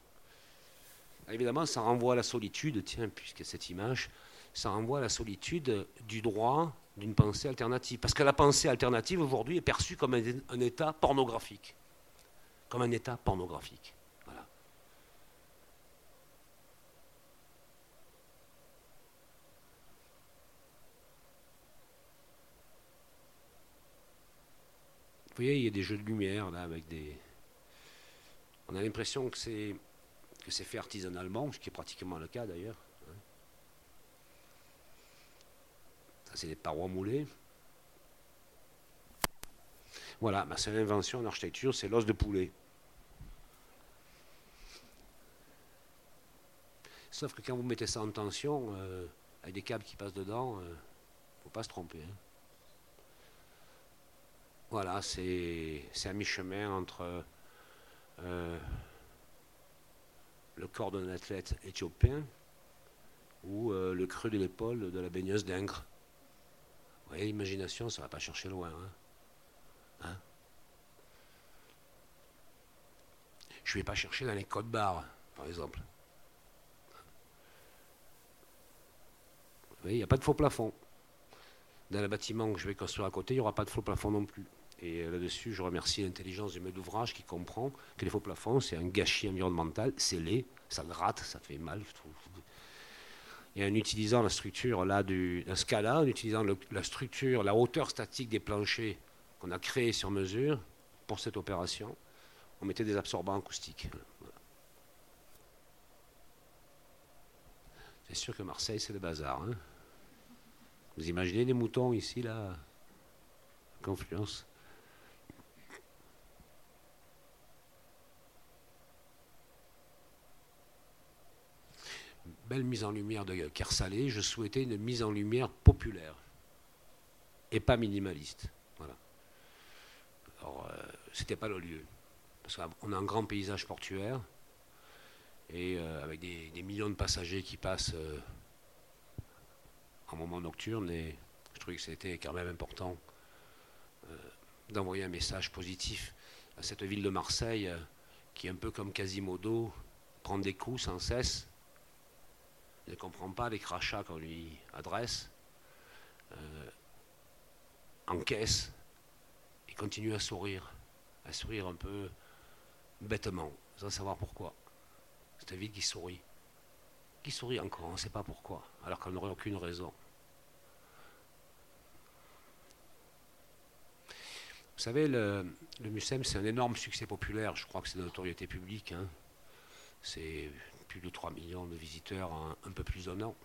Évidemment, ça renvoie à la solitude, tiens, puisque cette image, ça renvoie à la solitude du droit d'une pensée alternative. Parce que la pensée alternative aujourd'hui est perçue comme un, état pornographique. Comme un état pornographique. Voilà. Vous voyez, il y a des jeux de lumière là avec des. On a l'impression que c'est que c'est fait artisanalement, ce qui est pratiquement le cas d'ailleurs. c'est des parois moulées. Voilà, c'est l'invention en architecture, c'est l'os de poulet. Sauf que quand vous mettez ça en tension, euh, avec des câbles qui passent dedans, il euh, ne faut pas se tromper. Hein. Voilà, c'est à mi-chemin entre euh, le corps d'un athlète éthiopien ou le creux de l'épaule de la baigneuse d'Ingres. Vous voyez, l'imagination, ça ne va pas chercher loin. Hein. hein? Je ne vais pas chercher dans les codes barres, par exemple. Vous voyez, il n'y a pas de faux plafond. Dans le bâtiment que je vais construire à côté, il n'y aura pas de faux plafond non plus. Et euh, là-dessus, je remercie l'intelligence du maître d'ouvrage qui comprend que les faux plafonds, c'est un gâchis environnemental, c'est laid, ça gratte, ça fait mal. Et en utilisant la structure là du la Scala, en utilisant la structure, la hauteur statique des planchers qu'on a créé sur mesure pour cette opération, on mettait des absorbants acoustiques. C'est sûr que Marseille, c'est le bazar. Hein. Vous imaginez des moutons ici, là Confluence. belle mise en lumière de Kersalé, je souhaitais une mise en lumière populaire et pas minimaliste. Voilà. Alors, euh, c'était pas le lieu. Parce qu'on a un grand paysage portuaire et euh, avec des, millions de passagers qui passent euh, en moment nocturne. Et je trouvais que c'était quand même important d'envoyer un message positif à cette ville de Marseille qui est un peu comme Quasimodo, prend des coups sans cesse, ne comprend pas les crachats qu'on lui adresse, encaisse et continue à sourire, à sourire un peu bêtement, sans savoir pourquoi. C'est un vide qui sourit. Qui sourit encore, on ne sait pas pourquoi, alors qu'on n'aurait aucune raison. Vous savez, le, le MUSEM, c'est un énorme succès populaire. Je crois que c'est de notoriété publique. Hein. C'est plus de 3 millions de visiteurs en un peu plus d'un an.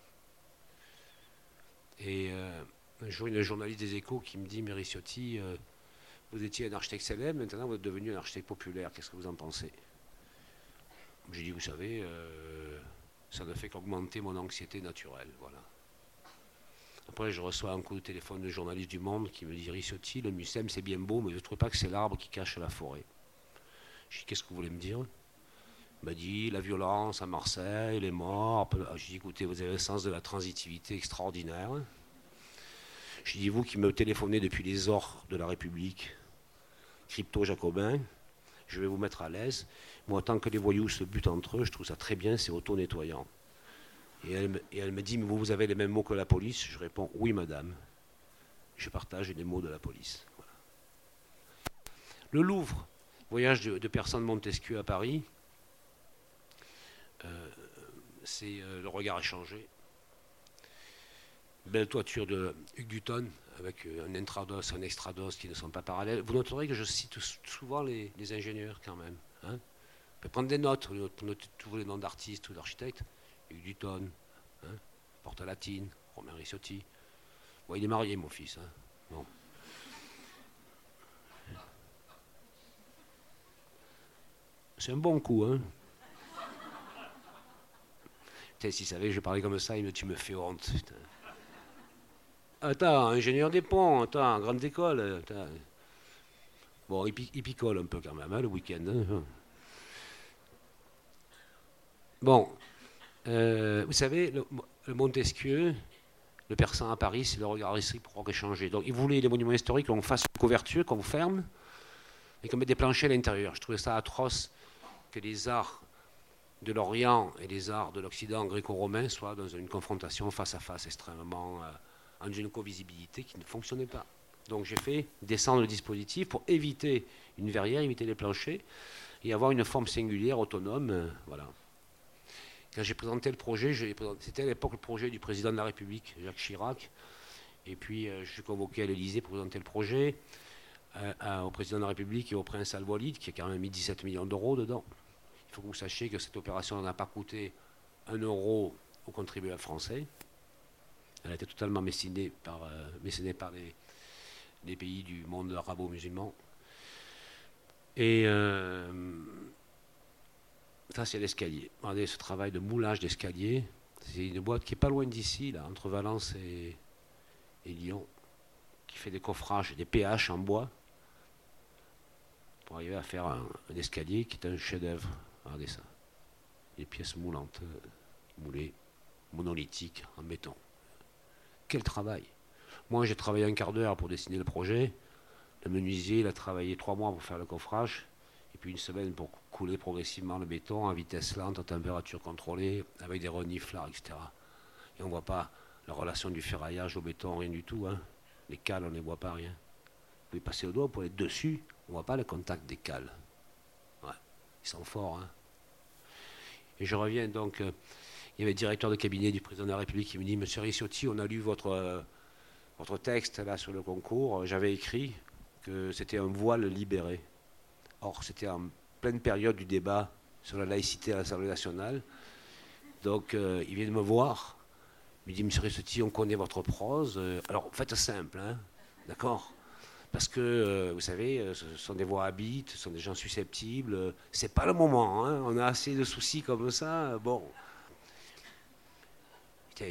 Et euh, un jour, il y a un journaliste des échos qui me dit, Mériciotti, euh, vous étiez un architecte célèbre, maintenant vous êtes devenu un architecte populaire. Qu'est-ce que vous en pensez? J'ai dit, vous savez, euh, ça ne fait qu'augmenter mon anxiété naturelle. Voilà. Après, je reçois un coup de téléphone de journaliste du Monde qui me dit Rissotti, le Mucem, c'est bien beau, mais je ne trouve pas que c'est l'arbre qui cache la forêt. Je dis Qu'est-ce que vous voulez me dire? Il m'a dit La violence à Marseille, les morts. Je dis Écoutez, vous avez le sens de la transitivité extraordinaire. Je dis Vous qui me téléphonez depuis les ors de la République, crypto-jacobin, je vais vous mettre à l'aise. Moi, tant que les voyous se butent entre eux, je trouve ça très bien, c'est auto-nettoyant. Et elle, me dit, mais vous, avez les mêmes mots que la police? Je réponds, oui, madame. Je partage les mots de la police. Le Louvre, voyage de, personnes de Montesquieu à Paris, euh, c'est euh, le regard échangé. Belle toiture de Hugues Dutton, avec euh, un intrados, un extrados qui ne sont pas parallèles. Vous noterez que je cite souvent les, ingénieurs quand même. Hein. On peut prendre des notes, pour noter tous les noms d'artistes ou d'architectes. Hugues Dutton, hein, Porta Latine, Romain Rissotti. Bon, il est marié, mon fils. Hein. C'est un bon coup, hein. Putain, s'il savait que je parlais comme ça, il me, tu me fais honte. Attends, ingénieur des ponts, attends, grande école. Bon, il, picole un peu quand même, hein, le week-end. Hein. Bon, euh, vous savez, le, Montesquieu, le persan à Paris, c'est le regard pour échanger. Donc, il voulait les monuments historiques qu'on fasse une couverture, qu'on ferme, et qu'on mette des planchers à l'intérieur. Je trouvais ça atroce que les arts de l'Orient et les arts de l'Occident gréco-romain soient dans une confrontation face à face extrêmement. Euh, en une co-visibilité qui ne fonctionnait pas. Donc j'ai fait descendre le dispositif pour éviter une verrière, éviter les planchers et avoir une forme singulière, autonome. Euh, voilà. Quand j'ai présenté le projet, c'était à l'époque le projet du président de la République, Jacques Chirac. Et puis euh, je suis convoqué à l'Élysée pour présenter le projet euh, au président de la République et au prince Al-Walid, qui a quand même mis 17 millions d'euros dedans. Il faut que vous sachiez que cette opération n'a pas coûté un euro aux contribuables français. Elle a été totalement mécénée par, euh, par les, pays du monde arabo-musulman. Et ça, c'est l'escalier. Regardez ce travail de moulage d'escalier. C'est une boîte qui est pas loin d'ici, là, entre Valence et, Lyon, qui fait des coffrages, des PH en bois, pour arriver à faire un, escalier qui est un chef-d'œuvre. Regardez ça. Des pièces moulantes, moulées, monolithiques, en béton. Quel travail Moi, j'ai travaillé un quart d'heure pour dessiner le projet. Le menuisier, il a travaillé trois mois pour faire le coffrage. Et puis une semaine pour couler progressivement le béton à vitesse lente, à température contrôlée, avec des reniflards, etc. Et on ne voit pas la relation du ferraillage au béton, rien du tout. Hein. Les cales, on ne les voit pas, rien. Vous pouvez passer au doigt pour être dessus, on ne voit pas le contact des cales. Ouais. Ils sont forts. Hein. Et je reviens donc. Euh, il y avait le directeur de cabinet du président de la République qui me dit Monsieur Ricciotti, on a lu votre, euh, votre texte là sur le concours. J'avais écrit que c'était un voile libéré. Or, c'était en pleine période du débat sur la laïcité à l'Assemblée nationale. Donc, euh, il vient de me voir. Il me dit Monsieur Ricciotti, on connaît votre prose. Euh, alors, faites simple, hein, d'accord? Parce que, vous savez, ce sont des voix habites, ce sont des gens susceptibles. C'est pas le moment. Hein, on a assez de soucis comme ça. Bon,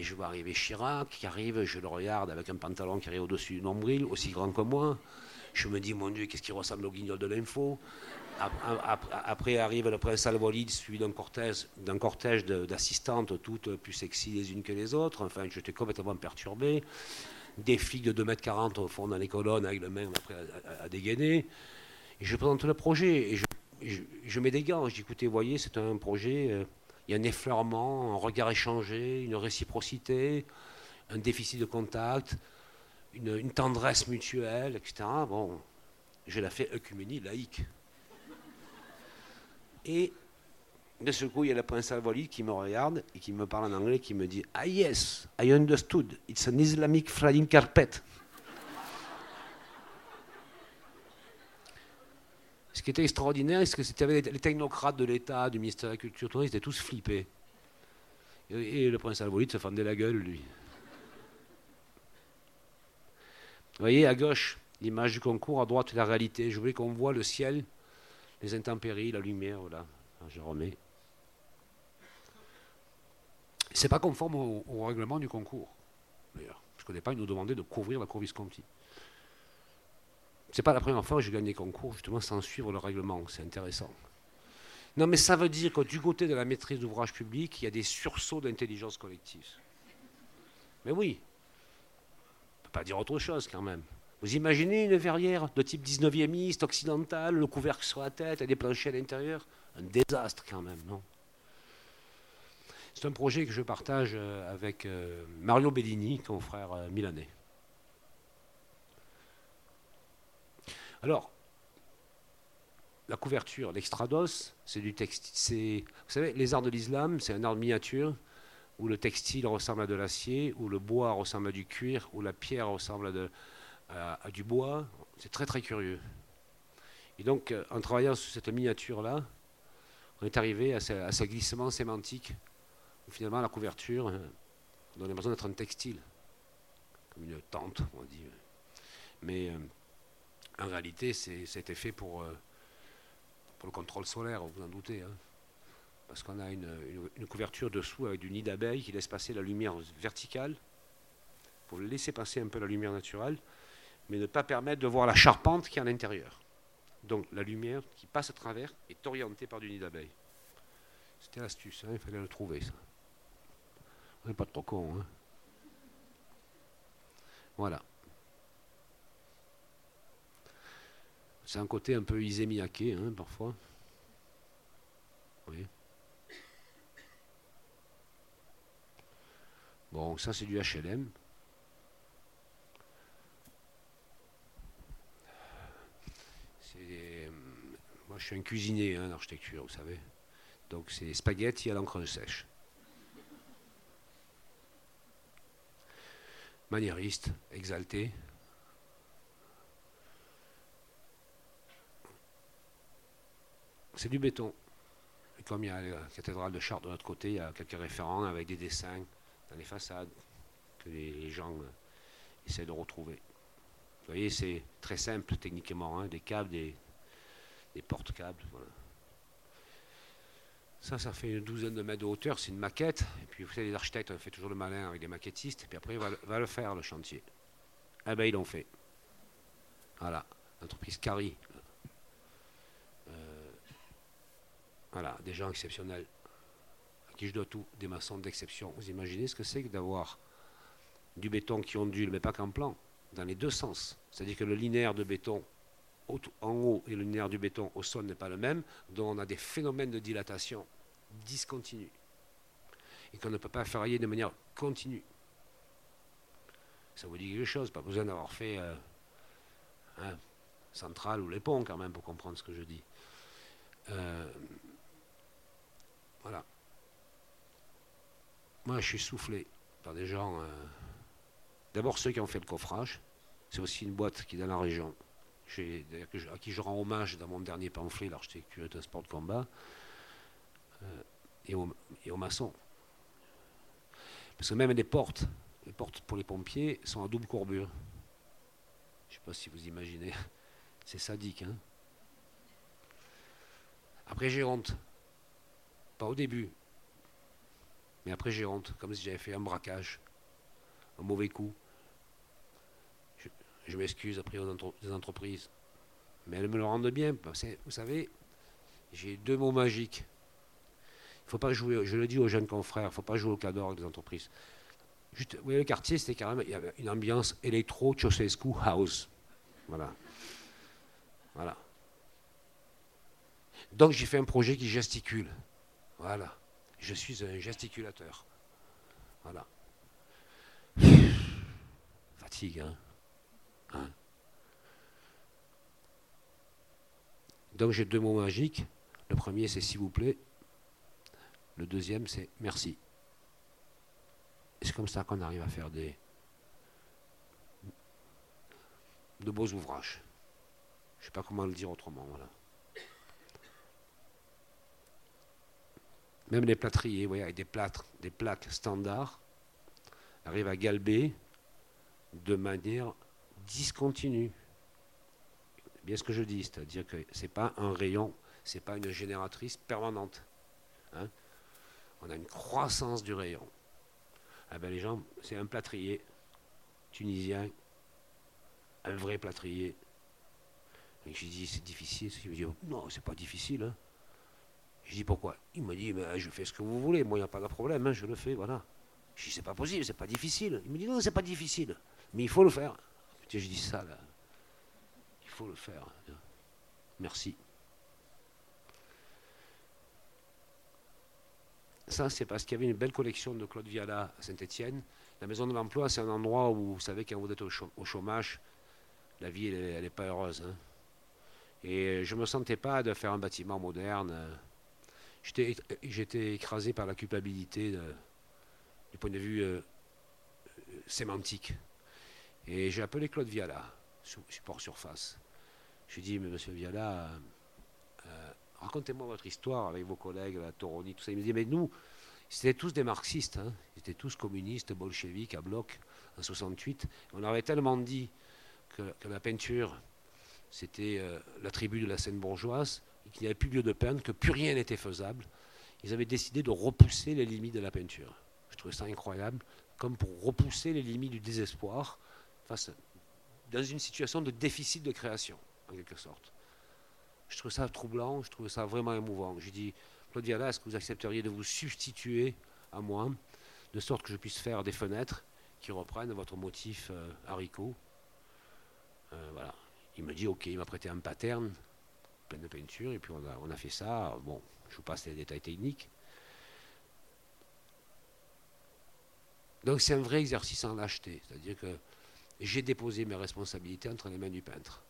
je vois arriver Chirac qui arrive, je le regarde avec un pantalon qui arrive au-dessus du nombril, aussi grand que moi. Je me dis, mon Dieu, qu'est-ce qui ressemble au guignol de l'info? Après arrive le prince Alvolide, suivi d'un cortège, d'un cortège d'assistantes, toutes plus sexy les unes que les autres. Enfin, j'étais complètement perturbé. Des flics de 2m40 au fond dans les colonnes avec le même après à, dégainer. Je présente le projet et je, mets des gants. Je dis écoutez, voyez, c'est un projet. Euh, il y a un effleurement, un regard échangé, une réciprocité, un déficit de contact, une, une tendresse mutuelle, etc. Bon, je la fais œcuménie laïque. Et de ce coup, il y a le prince Alvolide qui me regarde et qui me parle en anglais, qui me dit Ah yes, I understood. It's an Islamic flying carpet. Ce qui était extraordinaire, c'est que c'était les technocrates de l'État, du ministère de la Culture, ils étaient tous flippés. Et, le prince Alvolide se fendait la gueule, lui. Vous voyez, à gauche, l'image du concours, à droite, la réalité. Je voulais qu'on voit le ciel les intempéries, la lumière, voilà. Ah, je remets. C'est pas conforme au, règlement du concours, d'ailleurs. Je ne connais pas, ils nous demandaient de couvrir la cour Visconti. C'est pas la première fois que je gagne des concours, justement, sans suivre le règlement. C'est intéressant. Non, mais ça veut dire que du côté de la maîtrise d'ouvrage public, il y a des sursauts d'intelligence collective. Mais oui, on ne peut pas dire autre chose quand même. Vous imaginez une verrière de type 19e occidental, le couvercle sur la tête et des planchers à l'intérieur? Un désastre quand même, non? C'est un projet que je partage euh, avec euh, Mario Bellini, mon frère euh, milanais. Alors, la couverture, l'extrados, c'est du texte. Vous savez, les arts de l'islam, c'est un art de miniature où le textile ressemble à de l'acier, où le bois ressemble à du cuir, où la pierre ressemble à de, à, du bois. C'est très très curieux. Et donc, euh, en travaillant sur cette miniature-là, on est arrivé à ce, glissement sémantique, où finalement la couverture, euh, on a l'impression d'être un textile, comme une tente, on dit. Mais euh, en réalité, c'était fait pour, pour le contrôle solaire, vous en doutez. Hein. parce qu'on a une, une, couverture dessous avec du nid d'abeilles qui laisse passer la lumière verticale, pour laisser passer un peu la lumière naturelle, mais ne pas permettre de voir la charpente qui est à l'intérieur. Donc la lumière qui passe à travers est orientée par du nid d'abeille. C'était l'astuce, hein, il fallait le trouver ça. On n'est pas trop con. Hein. Voilà. C'est un côté un peu isémiaqué, hein, parfois. Oui. Bon, ça c'est du HLM. Je suis un cuisinier en hein, architecture, vous savez. Donc c'est spaghetti à l'encre sèche. Maniériste, exalté. C'est du béton. Et comme il y a la cathédrale de Chartres de l'autre côté, il y a quelques référents avec des dessins dans les façades que les gens euh, essaient de retrouver. Vous voyez, c'est très simple techniquement, hein, des câbles, des, des porte-câbles. Ça, ça fait une douzaine de mètres de hauteur, c'est une maquette. Et puis, vous savez, les architectes, on fait toujours le malin avec des maquettistes. Et puis après, va, va le faire, le chantier. Eh bien, ils l'ont fait. Voilà, l'entreprise Cari. Euh, voilà, des gens exceptionnels, à qui je dois tout, des maçons d'exception. Vous imaginez ce que c'est que d'avoir du béton qui ondule, mais pas qu'en plan, dans les deux sens. C'est-à-dire que le linéaire de béton en haut et le linéaire du béton au sol n'est pas le même, donc on a des phénomènes de dilatation discontinus et qu'on ne peut pas faire de manière continue. Ça vous dit quelque chose, pas besoin d'avoir fait euh, hein, centrale ou les ponts quand même pour comprendre ce que je dis. Euh, voilà. Moi, je suis soufflé par des gens. Euh, d'abord ceux qui ont fait le coffrage. C'est aussi une boîte qui est dans la région à qui je rends hommage dans mon dernier pamphlet, L'architecture est un sport de combat, euh, et, aux, maçons. Parce que même les portes, les portes pour les pompiers sont à double courbure. Je ne sais pas si vous imaginez. [laughs] C'est sadique. Hein après, j'ai honte. Pas au début. Mais après, j'ai honte. Comme si j'avais fait un braquage. Un mauvais coup Je m'excuse après aux entreprises. Mais elles me le rendent bien. Vous savez, j'ai deux mots magiques. Il faut pas jouer, je le dis aux jeunes confrères, il ne faut pas jouer au cadre des entreprises. Juste, vous voyez, le quartier, c'était carrément, il y avait une ambiance électro Ceausescu House. Voilà. Voilà. Donc j'ai fait un projet qui gesticule. Voilà. Je suis un gesticulateur. Voilà. Hein. hein. Donc j'ai deux mots magiques. Le premier, c'est s'il vous plaît. Le deuxième, c'est merci. C'est comme ça qu'on arrive à faire des de beaux ouvrages. Je ne sais pas comment le dire autrement. Même les plâtriers, voyez, avec des plâtres, des plaques standards, arrivent à galber de manière discontinue. Bien ce que je dis, c'est-à-dire que ce n'est pas un rayon, ce n'est pas une génératrice permanente. Hein. On a une croissance du rayon. Ah ben les gens, c'est un plâtrier tunisien, un vrai plâtrier. Je dis, c'est difficile. Il me dit, non, c'est pas difficile. Hein. Je dis pourquoi? Il me dit ben, je fais ce que vous voulez, moi il n'y a pas de problème, hein, je le fais, voilà. Je dis c'est pas possible, c'est pas difficile. Il me dit non, c'est pas difficile, mais il faut le faire. je dis ça là, il faut le faire. Merci. Ça, c'est parce qu'il y avait une belle collection de Claude Viala à Saint-Étienne. La maison de l'emploi, c'est un endroit où, vous savez, quand vous êtes au chômage, la vie, elle n'est pas heureuse. Hein. Et je ne me sentais pas de faire un bâtiment moderne j'étais écrasé par la culpabilité du point de vue euh, sémantique. Et j'ai appelé Claude Viala, support surface. Je lui ai dit, mais monsieur Viala, euh, euh, racontez-moi votre histoire avec vos collègues, la Toroni, tout ça. Il me dit, mais nous, c'était tous des marxistes, hein. ils étaient tous communistes, bolcheviques, à bloc, en 68. On avait tellement dit que, la peinture, c'était la tribu de la scène bourgeoise, qu'il n'y avait plus lieu de peindre, que plus rien n'était faisable, ils avaient décidé de repousser les limites de la peinture. Je trouvais ça incroyable, comme pour repousser les limites du désespoir, face, dans une situation de déficit de création, en quelque sorte. Je trouvais ça troublant, je trouvais ça vraiment émouvant. J'ai dit, Claudia, est-ce que vous accepteriez de vous substituer à moi, de sorte que je puisse faire des fenêtres qui reprennent votre motif euh, haricot? Euh, Voilà. Il me dit, ok, il m'a prêté un pattern plein de peinture, et puis on a, on a fait ça. Bon, je vous passe les détails techniques. Donc c'est un vrai exercice en lâcheté, c'est-à-dire que j'ai déposé mes responsabilités entre les mains du peintre.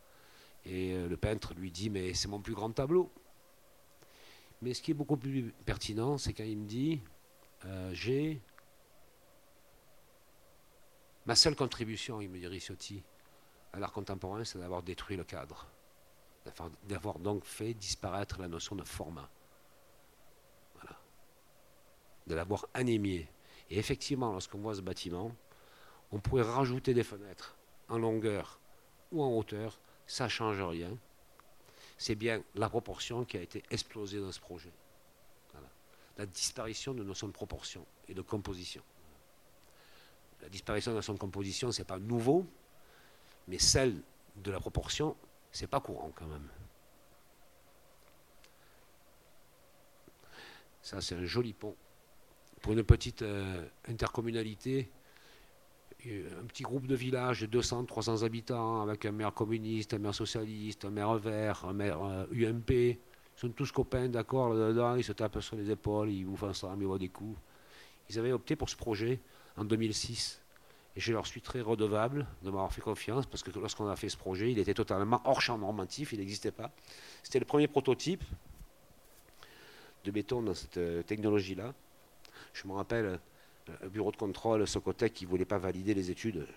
Et euh, le peintre lui dit, mais c'est mon plus grand tableau. Mais ce qui est beaucoup plus pertinent, c'est quand il me dit, euh, j'ai ma seule contribution, il me dit Ricciotti, à l'art contemporain, c'est d'avoir détruit le cadre d'avoir donc fait disparaître la notion de format. Voilà. De l'avoir anémié. Et effectivement, lorsqu'on voit ce bâtiment, on pourrait rajouter des fenêtres en longueur ou en hauteur, ça ne change rien. C'est bien la proportion qui a été explosée dans ce projet. La disparition de notion de proportion et de composition. La disparition de notion de composition, ce n'est pas nouveau, mais celle de la proportion, c'est pas courant quand même. Ça, c'est un joli pont. Pour une petite euh, intercommunalité, un petit groupe de village de 200, 300 habitants, avec un maire communiste, un maire socialiste, un maire vert, un maire UMP. Euh, ils sont tous copains, d'accord, là-dedans, ils se tapent sur les épaules, ils bouffent ensemble, ils voient des coups. Ils avaient opté pour ce projet en 2006. Et je leur suis très redevable de m'avoir fait confiance parce que lorsqu'on a fait ce projet, il était totalement hors champ normatif, il n'existait pas. C'était le premier prototype de béton dans cette euh, technologie-là. Je me rappelle, bureau de contrôle, Socotec, qui ne voulait pas valider les études.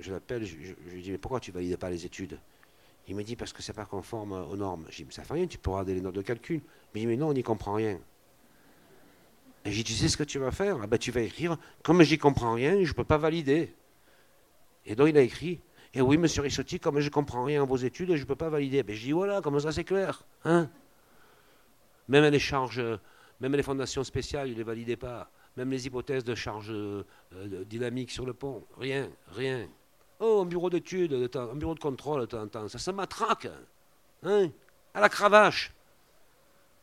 Je l'appelle, je, lui dis, mais pourquoi tu ne valides pas les études? Il me dit, parce que ce n'est pas conforme aux normes. Je dis, mais ça fait rien, tu peux regarder les notes de calcul. Mais il dit, mais non, on n'y comprend rien. Et j'ai dit, tu sais ce que tu vas faire? Ah ben, Tu vas écrire, comme j'y comprends rien, je ne peux pas valider. Et donc il a écrit, et oui, monsieur Rissotti, comme je ne comprends rien à vos études, je ne peux pas valider. Ben, je dis, voilà, comme ça c'est clair. Hein même les charges, même les fondations spéciales, il ne les validait pas. Même les hypothèses de charge euh, dynamique sur le pont, rien, rien. Oh, un bureau d'études, un bureau de contrôle, ça se matraque. Hein à la cravache.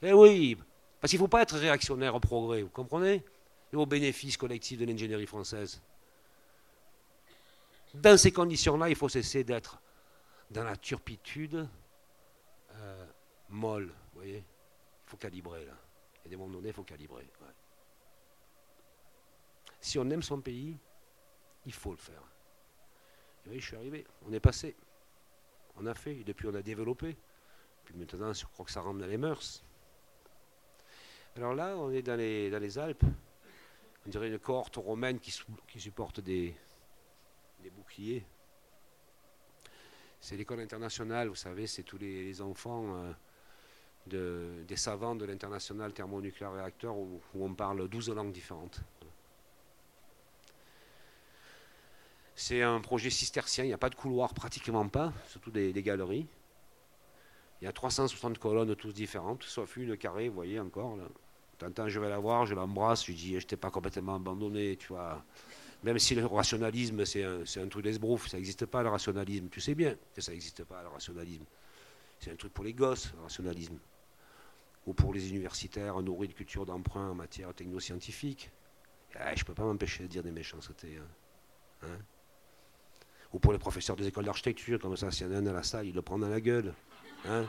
Eh oui, parce qu'il ne faut pas être réactionnaire au progrès, vous comprenez Et au bénéfice collectif de l'ingénierie française. Dans ces conditions-là, il faut cesser d'être dans la turpitude euh, molle. Vous voyez Il faut calibrer là. Il y a des moments donnés, il faut calibrer. Si on aime son pays, il faut le faire. Et oui, je suis arrivé. On est passé. On a fait. Et depuis, on a développé. Puis maintenant, je crois que ça rentre dans les mœurs. Alors là, on est dans les, Alpes. On dirait une cohorte romaine qui, supporte des, boucliers. C'est l'école internationale, vous savez, c'est tous les, enfants euh, de, des savants de l'international thermonucléaire réacteur où, où, on parle 12 langues différentes. C'est un projet cistercien, il n'y a pas de couloir, pratiquement pas, surtout des, des galeries. Il y a 360 colonnes, toutes différentes, sauf une carrée, vous voyez encore. Là. T'entends, je vais la voir, je l'embrasse, je dis, je t'ai pas complètement abandonné, tu vois. Même si le rationalisme, c'est un, truc d'esbrouf, ça n'existe pas le rationalisme. Tu sais bien que ça n'existe pas le rationalisme. C'est un truc pour les gosses, le rationalisme. Ou pour les universitaires nourris de culture d'emprunt en matière technoscientifique. Ah, je ne peux pas m'empêcher de dire des méchancetés. Hein. Hein? Ou pour les professeurs des écoles d'architecture, comme ça, s'il y en a un à la salle, il le prend dans la gueule. Hein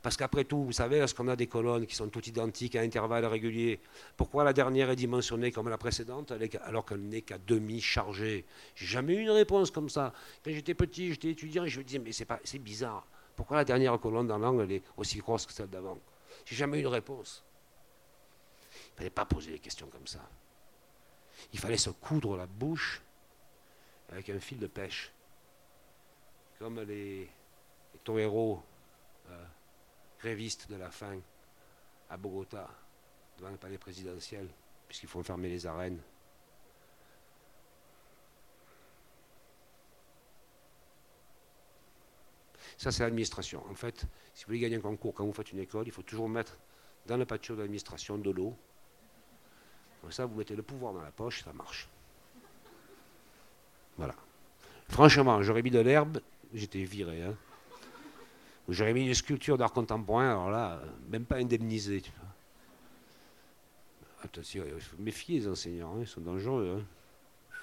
Parce qu'après tout, vous savez, lorsqu'on a des colonnes qui sont toutes identiques à intervalles réguliers, pourquoi la dernière est dimensionnée comme la précédente alors qu'elle n'est qu'à demi chargée? J'ai jamais eu une réponse comme ça. Quand j'étais petit, j'étais étudiant et je me disais, mais c'est bizarre. Pourquoi la dernière colonne dans l'angle est aussi grosse que celle d'avant? J'ai jamais eu une réponse. Il ne fallait pas poser des questions comme ça. Il fallait se coudre la bouche avec un fil de pêche. Comme les, héros euh, gréviste de la faim à Bogota, devant le palais présidentiel, puisqu'il faut fermer les arènes. Ça, c'est l'administration. En fait, si vous voulez gagner un concours, quand vous faites une école, il faut toujours mettre dans le patio de l'administration de l'eau. Comme ça, vous mettez le pouvoir dans la poche, ça marche. Voilà. Franchement, j'aurais mis de l'herbe, j'étais viré. Hein. J'aurais mis une sculpture d'art contemporain, alors là, même pas indemnisé. Attention, il faut méfier les enseignants, hein, ils sont dangereux. Hein.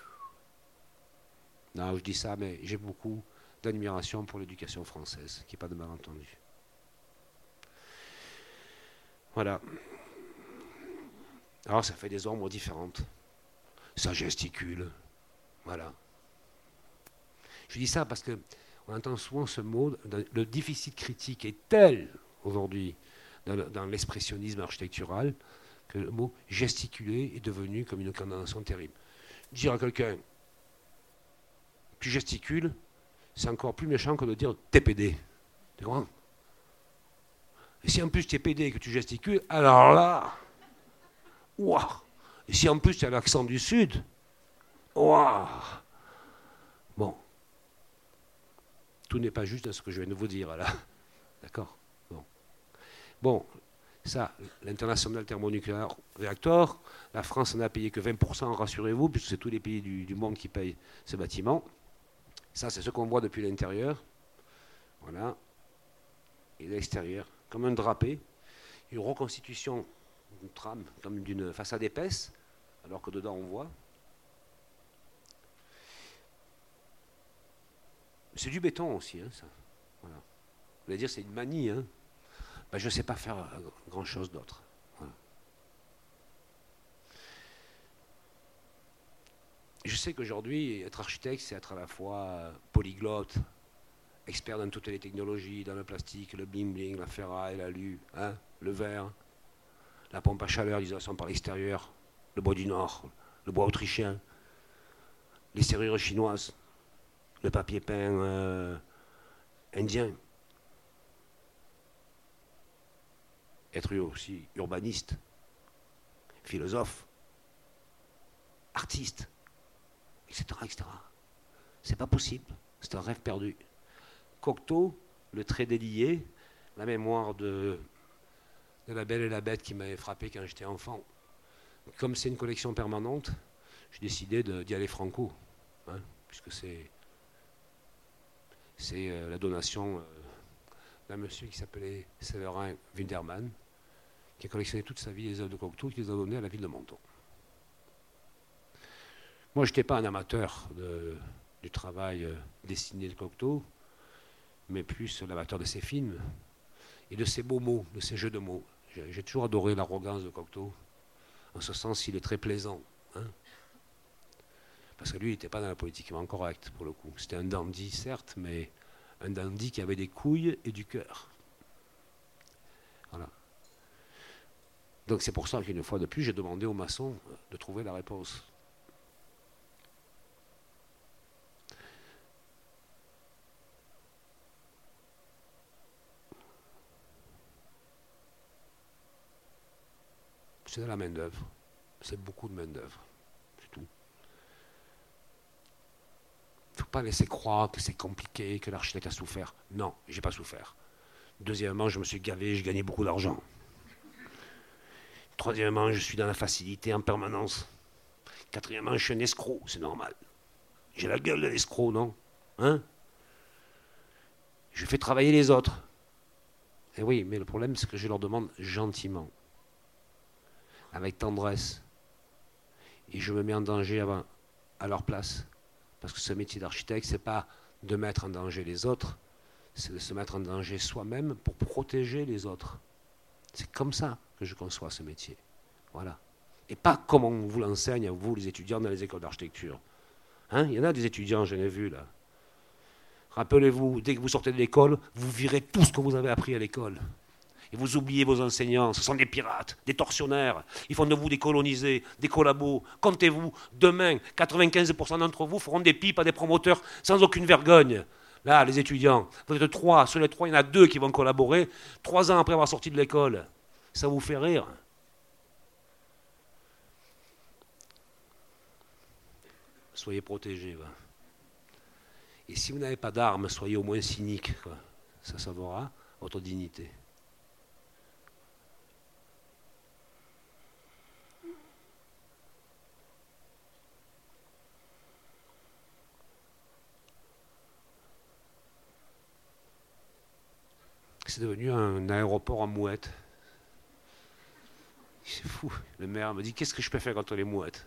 Non, je dis ça, mais j'ai beaucoup d'admiration pour l'éducation française, qui n'est pas de malentendu. Voilà. Alors ça fait des ombres différentes. Ça gesticule. Voilà. Je dis ça parce que on entend souvent ce mot, le déficit critique est tel aujourd'hui dans l'expressionnisme architectural que le mot gesticuler est devenu comme une condamnation terrible. Dire à quelqu'un, tu gesticules, c'est encore plus méchant que de dire TPD. Tu comprends? Et si en plus tu es PD et que tu gesticules, alors là, waouh Et si en plus tu as l'accent du Sud, waouh Bon, tout n'est pas juste à ce que je viens de vous dire là. [laughs] D'accord bon. bon, ça, l'international thermonucléaire réacteur, la France n'en a payé que 20%, rassurez-vous, puisque c'est tous les pays du, monde qui payent ce bâtiment. Ça, c'est ce qu'on voit depuis l'intérieur. Voilà. Et l'extérieur, comme un drapé, une reconstitution d'une trame, comme d'une façade épaisse, alors que dedans on voit C'est du béton aussi, hein, ça. Vous allez dire, c'est une manie. Hein. Ben, je ne sais pas faire euh, grand-chose d'autre. Je sais qu'aujourd'hui, être architecte, c'est être à la fois euh, polyglotte, expert dans toutes les technologies, dans le plastique, le bling-bling, la ferraille, l'alu, hein, le verre, la pompe à chaleur, l'isolation par l'extérieur, le bois du Nord, le bois autrichien, les serrures chinoises le papier peint euh, indien. Être aussi urbaniste, philosophe, artiste, etc. etc. C'est pas possible. C'est un rêve perdu. Cocteau, le trait délié, la mémoire de, La Belle et la Bête qui m'avait frappé quand j'étais enfant. Comme c'est une collection permanente, j'ai décidé d'y aller franco, hein, puisque c'est c'est euh, la donation d'un monsieur qui s'appelait Séverin Winderman, qui a collectionné toute sa vie les œuvres de Cocteau, qui les a données à la ville de Menton. Moi, je n'étais pas un amateur du travail dessiné de Cocteau, mais plus l'amateur de ses films et de ses beaux mots, de ses jeux de mots. J'ai toujours adoré l'arrogance de Cocteau. En ce sens, il est très plaisant. Hein. Parce que lui, il n'était pas dans la politiquement correct, pour le coup. C'était un dandy, certes, mais un dandy qui avait des couilles et du cœur. Voilà. Donc c'est pour ça qu'une fois de plus, j'ai demandé aux maçons de trouver la réponse. c'est de la main-d'œuvre. C'est beaucoup de main-d'œuvre. C'est tout. Il ne faut pas laisser croire que c'est compliqué, que l'architecte a souffert. Non, j'ai pas souffert. Deuxièmement, je me suis gavé, j'ai gagné beaucoup d'argent. Troisièmement, je suis dans la facilité en permanence. Quatrièmement, je suis un escroc, c'est normal. J'ai la gueule de l'escroc, non? Hein? Je fais travailler les autres. Et eh oui, mais le problème, c'est que je leur demande gentiment avec tendresse. Et je me mets en danger avant, à leur place. Parce que ce métier d'architecte, ce n'est pas de mettre en danger les autres, c'est de se mettre en danger soi-même pour protéger les autres. C'est comme ça que je conçois ce métier. Voilà. Et pas comme on vous l'enseigne, vous, les étudiants, dans les écoles d'architecture. Hein Il y en a des étudiants, j'en ai vu là. Rappelez-vous, dès que vous sortez de l'école, vous virez tout ce que vous avez appris à l'école. Et vous oubliez vos enseignants, ce sont des pirates, des tortionnaires. Ils font de vous des colonisés, des collabos. Comptez-vous, demain, 95% d'entre vous feront des pipes à des promoteurs sans aucune vergogne. Là, les étudiants, vous êtes trois, sur les trois, il y en a deux qui vont collaborer, trois ans après avoir sorti de l'école. Ça vous fait rire Soyez protégés. Et si vous n'avez pas d'armes, soyez au moins cyniques. Ça sauvera votre dignité. C'est devenu un aéroport en mouette. C'est fou. Le maire me dit Qu'est-ce que je peux faire contre les mouettes?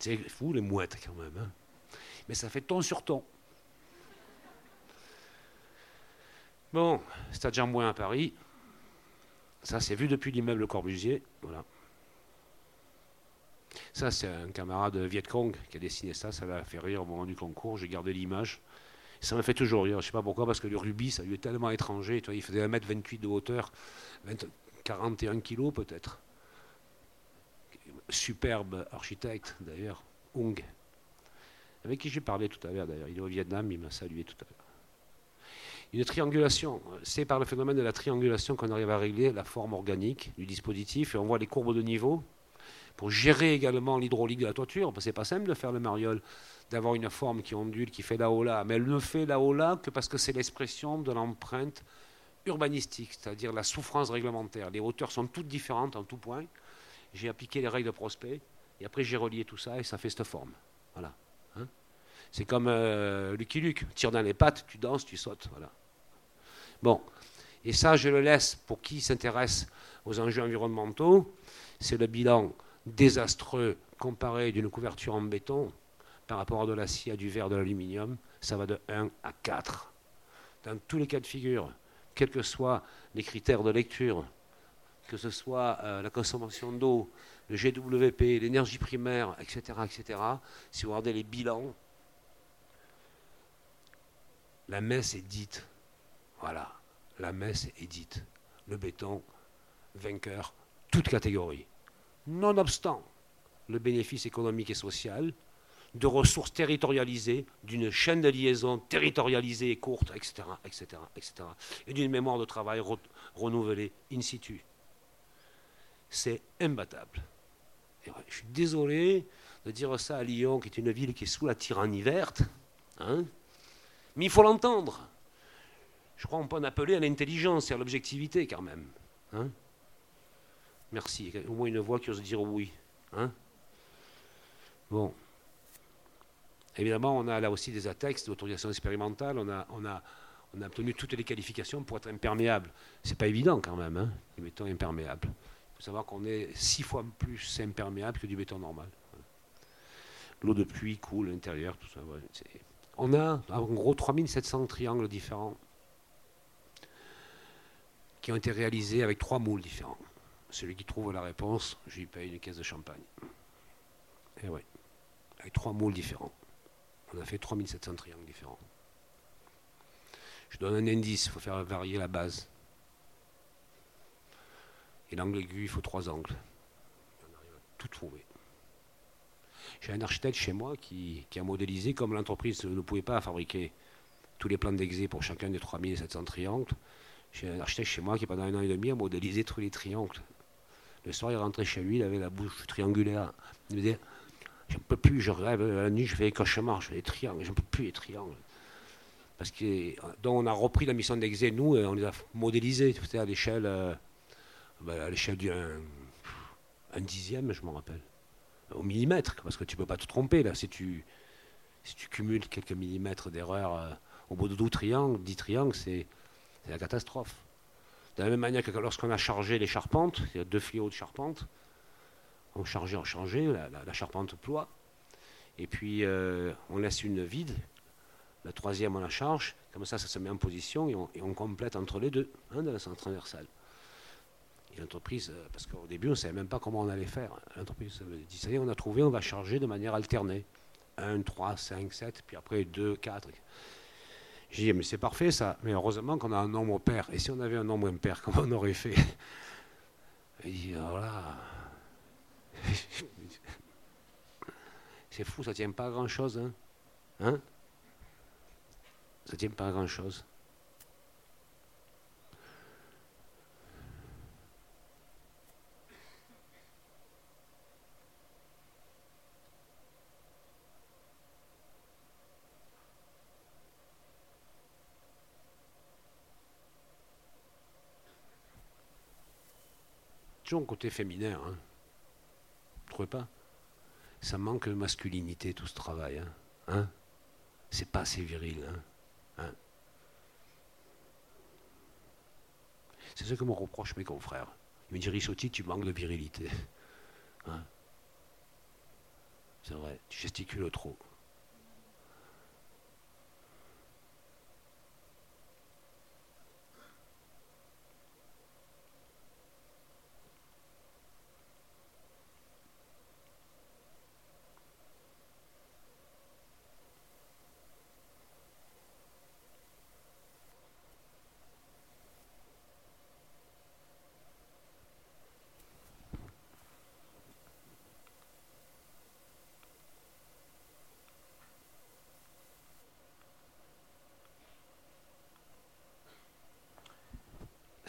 C'est fou, les mouettes, quand même. Hein. Mais ça fait ton sur ton. Bon, Stade Jean à Paris. Ça, c'est vu depuis l'immeuble Corbusier. Voilà. Ça, c'est un camarade Viet Cong qui a dessiné ça. Ça l'a fait rire au moment du concours. J'ai gardé l'image. Ça me fait toujours rire. Je ne sais pas pourquoi, parce que le rubis, ça lui est tellement étranger. il faisait 1m28 de hauteur, 41 kg peut-être. Superbe architecte, d'ailleurs, Hung, avec qui j'ai parlé tout à l'heure, d'ailleurs. Il est au Vietnam, il m'a salué tout à l'heure. Une triangulation, c'est par le phénomène de la triangulation qu'on arrive à régler la forme organique du dispositif, et on voit les courbes de niveau pour gérer également l'hydraulique de la toiture, parce c'est pas simple de faire le mariole d'avoir une forme qui ondule, qui fait là-haut-là. Mais elle ne fait là-haut-là que parce que c'est l'expression de l'empreinte urbanistique, c'est-à-dire la souffrance réglementaire. Les hauteurs sont toutes différentes en tout point. J'ai appliqué les règles de prospect, et après j'ai relié tout ça, et ça fait cette forme. Voilà. Hein? c'est comme euh, Lucky Luke. Tire dans les pattes, tu danses, tu sautes. Voilà. Bon. Et ça, je le laisse pour qui s'intéresse aux enjeux environnementaux. C'est le bilan désastreux comparé d'une couverture en béton par rapport à de l'acier, à du verre, de l'aluminium, ça va de 1 à 4. Dans tous les cas de figure, quels que soient les critères de lecture, que ce soit euh, la consommation d'eau, le GWP, l'énergie primaire, etc., etc., si vous regardez les bilans, la messe est dite. Voilà, la messe est dite. Le béton, vainqueur, toute catégorie. Nonobstant le bénéfice économique et social, de ressources territorialisées, d'une chaîne de liaison territorialisée et courte, etc., etc., etc., et d'une mémoire de travail renouvelée in situ. C'est imbattable. je suis désolé de dire ça à Lyon, qui est une ville qui est sous la tyrannie verte, hein, mais il faut l'entendre. Je crois qu'on peut en appeler à l'intelligence et à l'objectivité quand même. Hein. Merci. Au moins une voix qui ose dire oui. Hein. bon. Évidemment, on a là aussi des attextes d'autorisation expérimentale. On a, on, a, on a obtenu toutes les qualifications pour être imperméable. C'est pas évident quand même, hein, du béton imperméable. Il faut savoir qu'on est six fois plus imperméable que du béton normal. L'eau de pluie coule à l'intérieur, tout ça. on a en gros 3700 triangles différents qui ont été réalisés avec trois moules différents. Celui qui trouve la réponse, je lui paye une caisse de champagne. Et oui, avec trois moules différents. On a fait 3700 triangles différents. Je donne un indice, il faut faire varier la base. Et l'angle aigu, il faut trois angles. On arrive à tout trouver. J'ai un architecte chez moi qui, a modélisé, comme l'entreprise ne pouvait pas fabriquer tous les plans d'exé pour chacun des 3700 triangles. J'ai un architecte chez moi qui, pendant un an et demi, a modélisé tous les triangles. Le soir, il rentrait chez lui, il avait la bouche triangulaire. Il me disait J'en peux plus, je rêve, la nuit, je fais des cauchemars, je fais des triangles, j'en peux plus les triangles. Parce que, donc on a repris la mission d'exé, nous, et on les a modélisés, à l'échelle, euh, l'échelle d'un un dixième, je m'en rappelle au millimètre, parce que tu ne peux pas te tromper là. Si tu, si tu cumules quelques millimètres d'erreur euh, au bout de 12 triangles, 10 triangles, c'est la catastrophe. De la même manière que lorsqu'on a chargé les charpentes, il y a deux fléaux de charpente, on chargeait, on changeait, la, charpente ploie, et puis euh, on laisse une vide, la troisième on la charge, comme ça ça se met en position et on, complète entre les deux, hein, de la transversale l'entreprise, euh, parce qu'au début, on ne savait même pas comment on allait faire. L'entreprise dit, ça y est, on a trouvé, on va charger de manière alternée. 1, 3, 5, 7, puis après 2, 4. J'ai dit, mais c'est parfait ça, mais heureusement qu'on a un nombre pair. Et si on avait un nombre impair, [laughs] comment on aurait fait? Il dit, voilà. [laughs] c'est fou, ça ne tient pas à grand-chose. Hein, hein? Ça ne tient pas à grand-chose. Toujours côté féminin. Hein. Vous trouvez pas? Ça manque de masculinité, tout ce travail. Hein, hein? C'est pas assez viril. Hein, hein C'est ce que me reprochent mes confrères. Ils me disent Rissotti, tu manques de virilité. Hein? C'est vrai, tu gesticules trop.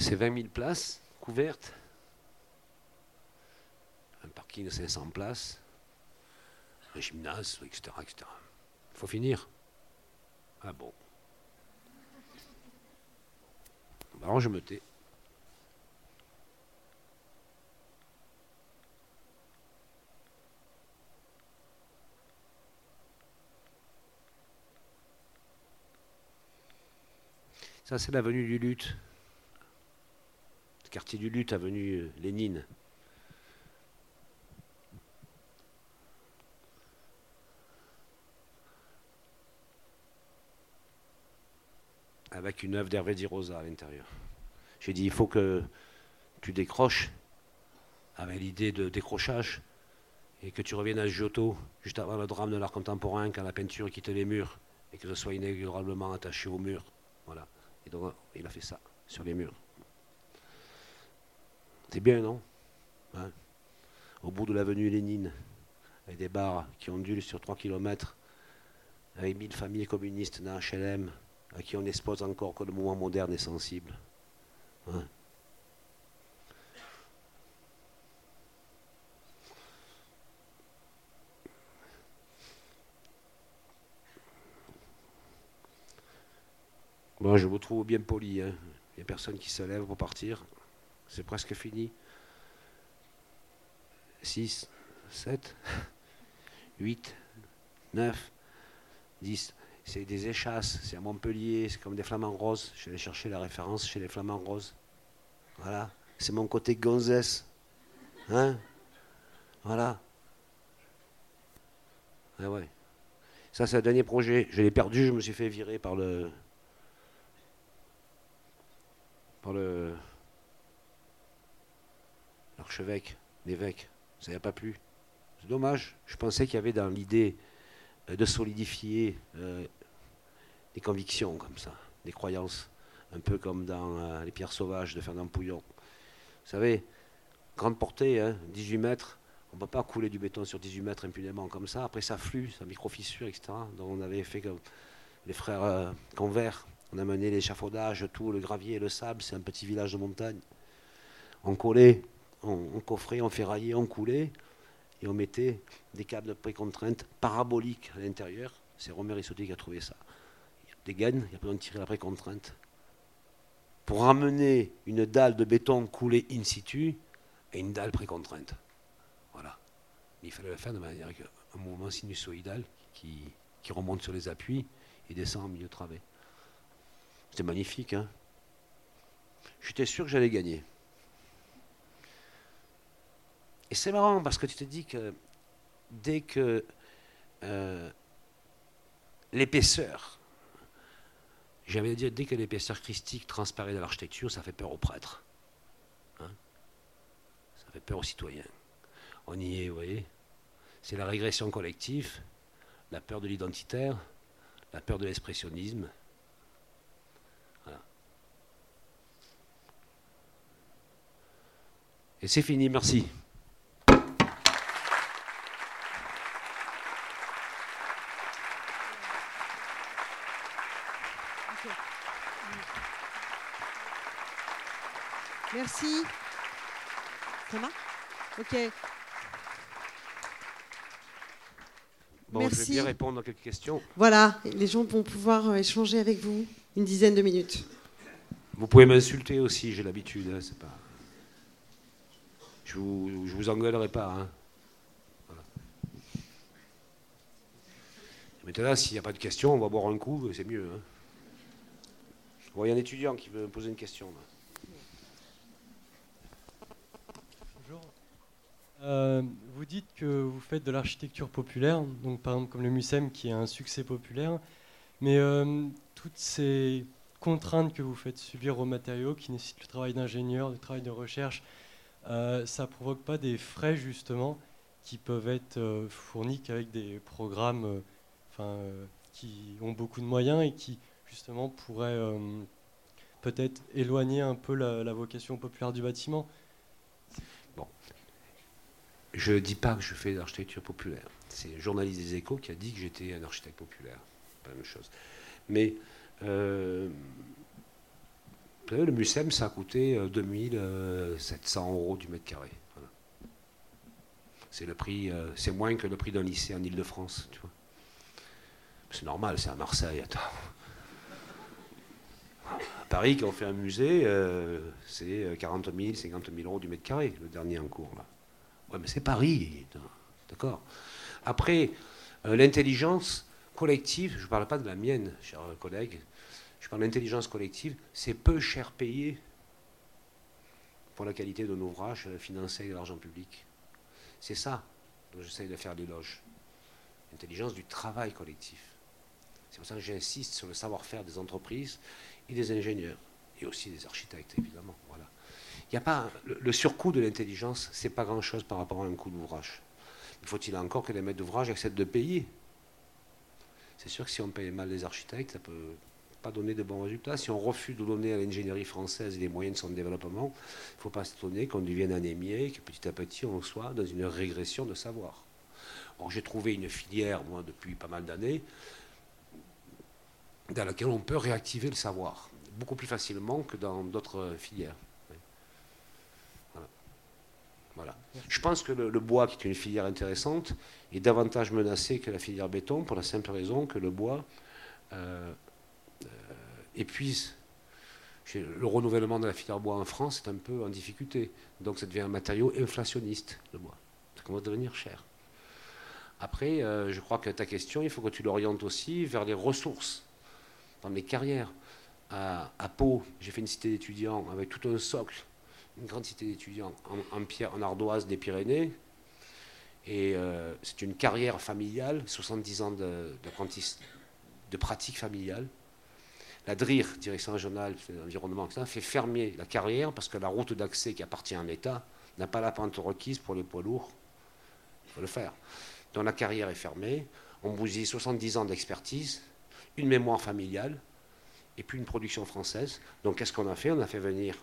C'est 20 000 places couvertes, un parking de 500 places, un gymnase, etc. etc. Il faut finir. Ah bon. Bah, alors je me tais. Ça, c'est l'avenue du Lutte quartier du Lutte, avenue euh, Lénine. Avec une œuvre d'Hervé Di Rosa à l'intérieur. J'ai dit, il faut que tu décroches avec l'idée de décrochage et que tu reviennes à Giotto juste avant le drame de l'art contemporain quand la peinture quitte les murs et que ce soit inexorablement attaché au mur. Voilà. Et donc il a fait ça sur les murs. C'est bien, non hein Au bout de l'avenue Lénine, avec des bars qui ondulent sur 3 km, avec 1000 familles communistes dans HLM, à qui on expose encore que le mouvement moderne est sensible. Hein Bon, je vous trouve bien poli. Hein. Il n'y a personne qui se lève pour partir. C'est presque fini. 6, 7, 8, 9, disent c'est des échasses, c'est à Montpellier, c'est comme des flamants roses. Je vais chercher la référence chez les flamants roses. Voilà, c'est mon côté gonzesse. Hein? Voilà. Ah ouais. Ça, c'est le dernier projet. Je l'ai perdu, je me suis fait virer par le. par le. L'archevêque, l'évêque. Ça n'a pas plu. C'est dommage. Je pensais qu'il y avait dans l'idée euh, de solidifier euh, des convictions comme ça, des croyances, un peu comme dans euh, Les pierres sauvages de Fernand Pouillon. Vous savez, grande portée, 18 hein, mètres, on ne peut pas couler du béton sur 18 mètres impunément comme ça. Après, ça flue, ça micro-fissure, etc. Donc, on avait fait comme les frères Convert. On a mené l'échafaudage, tout, le gravier le sable. C'est un petit village de montagne. On collait, on coffrait, on ferraillait, on coulait et on mettait des câbles de précontrainte paraboliques à l'intérieur. C'est Romer qui a trouvé ça. Il y a des gaines, il a besoin de tirer la précontrainte. Pour ramener une dalle de béton coulée in situ et une dalle précontrainte. Voilà. il fallait le faire de manière un mouvement sinusoïdal qui, remonte sur les appuis et descend au milieu de travée. C'était magnifique. Hein J'étais sûr que j'allais gagner. Et c'est marrant parce que tu te dis que dès que euh, l'épaisseur, j'avais dire, dès que l'épaisseur christique transparaît dans l'architecture, ça fait peur aux prêtres. Hein. ça fait peur aux citoyens. On y est, vous voyez. C'est la régression collective, la peur de l'identitaire, la peur de l'expressionnisme. Et c'est fini, merci. Merci. Ça va Ok. Bon, Merci. je vais bien répondre à quelques questions. Voilà, les gens vont pouvoir euh, échanger avec vous une dizaine de minutes. Vous pouvez m'insulter aussi, j'ai l'habitude. Hein, c'est pas... Je vous, je vous engueulerai pas. Hein. Maintenant, s'il n'y a pas de questions, on va boire un coup, c'est mieux. Hein. il y a un étudiant qui veut me poser une question. Euh, vous dites que vous faites de l'architecture populaire, donc par exemple comme le MUSEM qui est un succès populaire, mais euh, toutes ces contraintes que vous faites subir aux matériaux, qui nécessitent le travail d'ingénieur, le travail de recherche, euh, ça provoque pas des frais justement qui peuvent être euh, fournis qu'avec des programmes qui ont beaucoup de moyens et qui justement pourraient peut-être éloigner un peu la, la vocation populaire du bâtiment? Bon, je ne dis pas que je fais de l'architecture populaire. C'est un journaliste des échos qui a dit que j'étais un architecte populaire. Pas la même chose. Mais euh, le MUSEM, ça a coûté 2700 euh, euros du mètre carré. C'est le prix, euh, c'est moins que le prix d'un lycée en Ile-de-France. C'est normal, c'est à Marseille. Attends. À Paris, quand on fait un musée, c'est 40 000, 50 000 euros du mètre carré, le dernier en cours. Là mais c'est Paris, d'accord Après, euh, l'intelligence collective, je ne parle pas de la mienne, chers collègues, je parle d'intelligence collective, c'est peu cher payé pour la qualité d'un ouvrage financé avec de l'argent public. C'est ça dont j'essaye de faire l'éloge. L'intelligence du travail collectif. C'est pour ça que j'insiste sur le savoir-faire des entreprises et des ingénieurs, et aussi des architectes, évidemment. Voilà a pas le, surcoût de l'intelligence, c'est pas grand-chose par rapport à un coût d'ouvrage. Faut-il encore que les maîtres d'ouvrage acceptent de payer? C'est sûr que si on paye mal les architectes, ça peut pas donner de bons résultats. Si on refuse de donner à l'ingénierie française les moyens de son développement, il ne faut pas s'étonner qu'on devienne anémié et que petit à petit on soit dans une régression de savoir. Or, j'ai trouvé une filière, moi, depuis pas mal d'années, dans laquelle on peut réactiver le savoir, beaucoup plus facilement que dans d'autres filières. Voilà. Je pense que le, bois, qui est une filière intéressante, est davantage menacé que la filière béton pour la simple raison que le bois euh, euh, épuise. Le renouvellement de la filière bois en France est un peu en difficulté. Donc ça devient un matériau inflationniste, le bois. Ça commence à devenir cher. Après, euh, je crois que ta question, il faut que tu l'orientes aussi vers les ressources, dans les carrières. À, Pau, j'ai fait une cité d'étudiants avec tout un socle, une grande cité d'étudiants en, en ardoise des Pyrénées. Et euh, c'est une carrière familiale, 70 ans de, de pratique familiale. La DRIR, Direction régionale de l'environnement, fait fermer la carrière parce que la route d'accès qui appartient à un État n'a pas la pente requise pour les poids lourds. Il faut le faire. Donc la carrière est fermée, on bousille 70 ans d'expertise, une mémoire familiale et puis une production française. Donc qu'est-ce qu'on a fait? On a fait venir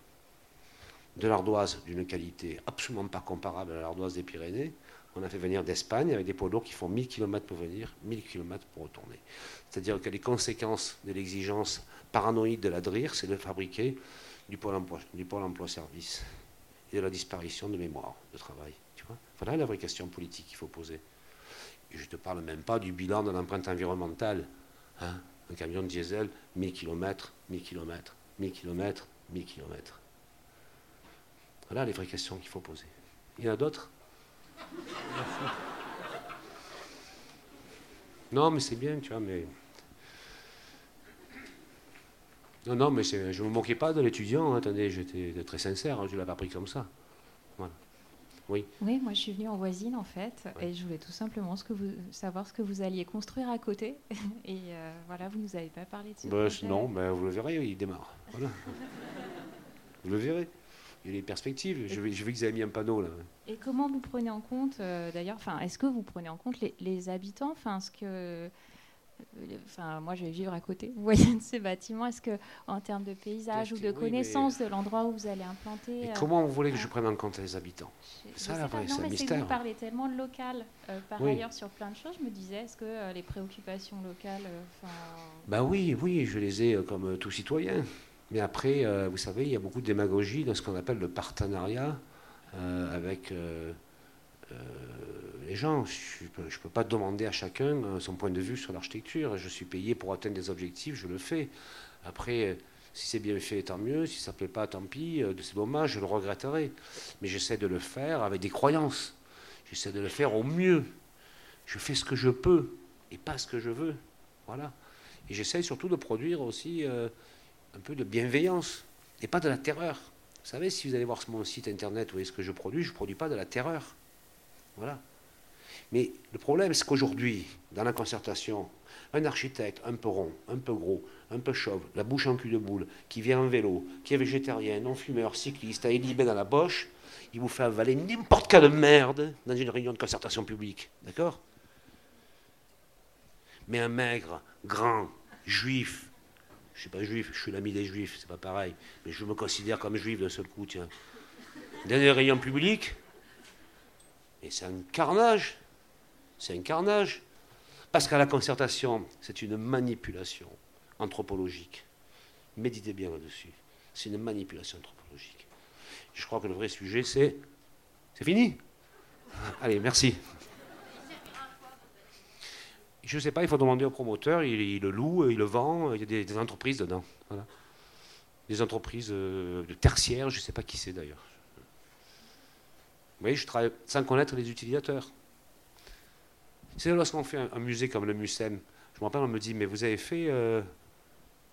de l'ardoise d'une qualité absolument pas comparable à l'ardoise des Pyrénées. On a fait venir d'Espagne avec des poids lourds qui font 1000 km pour venir, 1000 km pour retourner. C'est-à-dire que les conséquences de l'exigence paranoïde de la DRIR, c'est de fabriquer du pôle emploi, du pôle emploi service et de la disparition de mémoire de travail. Tu vois voilà la vraie question politique qu'il faut poser. Je ne te parle même pas du bilan de l'empreinte environnementale. Hein. un camion de diesel, 1000 km, 1000 km, 1000 km, 1000 km. Voilà les vraies questions qu'il faut poser. Il y en a d'autres Non, mais c'est bien, tu vois, mais. Non, non, mais je ne me moquais pas de l'étudiant, hein, attendez, j'étais très sincère, hein, je ne l'avais pas pris comme ça. Oui. Oui, moi je suis venue en voisine en fait, et je voulais tout simplement ce que vous, savoir ce que vous alliez construire à côté. [laughs] Et euh, voilà, vous ne nous avez pas parlé de ce bah, Non, mais vous le verrez, il démarre. Voilà. [laughs] vous le verrez. Il y a des perspectives. Je, je vu que vous avez mis un panneau là. Et comment vous prenez en compte, euh, d'ailleurs, enfin, est-ce que vous prenez en compte les, les habitants, enfin, ce que Enfin, moi, je vais vivre à côté. Vous voyez de ces bâtiments. Est-ce que, en termes de paysage ou de connaissance de l'endroit où vous allez implanter, euh, comment vous voulez que je prenne en compte les habitants? C'est ça la vraie, c'est un mystère. Vous parlez tellement de local, euh, par ailleurs, sur plein de choses. Je me disais, est-ce que euh, les préoccupations locales, Ben oui, oui, je les ai comme tout citoyen. Mais après, vous savez, il y a beaucoup de démagogie dans ce qu'on appelle le partenariat avec les gens. Je ne peux, pas demander à chacun euh, son point de vue sur l'architecture. Je suis payé pour atteindre des objectifs, je le fais. Après, euh, si c'est bien fait, tant mieux. Si ça ne plaît pas, tant pis. Euh, c'est dommage, je le regretterai. Mais j'essaie de le faire avec des croyances. J'essaie de le faire au mieux. Je fais ce que je peux et pas ce que je veux. Voilà. Et j'essaie surtout de produire aussi un peu de bienveillance et pas de la terreur. Vous savez, si vous allez voir mon site internet, vous voyez ce que je produis, je ne produis pas de la terreur. Voilà. Mais le problème, c'est qu'aujourd'hui, dans la concertation, un architecte un peu rond, un peu gros, un peu chauve, la bouche en cul de boule, qui vient en vélo, qui est végétarien, non-fumeur, cycliste, a élibé dans la boche, il vous fait avaler n'importe quelle merde dans une réunion de concertation publique. D'accord? Mais un maigre, grand, juif, je ne suis pas juif, je suis l'ami des juifs, c'est pas pareil, mais je me considère comme juif d'un seul coup, tiens. Dans une réunion publique, et c'est un carnage. C'est un carnage. Parce qu'à la concertation, c'est une manipulation anthropologique. Méditez bien là-dessus. C'est une manipulation anthropologique. Je crois que le vrai sujet, c'est. C'est fini Allez, merci. Je ne sais pas, il faut demander au promoteur, il, le loue, il le vend, il y a des, entreprises dedans. Des entreprises euh, de tertiaires, je ne sais pas qui c'est d'ailleurs. Vous voyez, je travaille sans connaître les utilisateurs. C'est lorsqu'on fait un, musée comme le MUSEM, je me rappelle, on me dit, mais vous avez fait euh,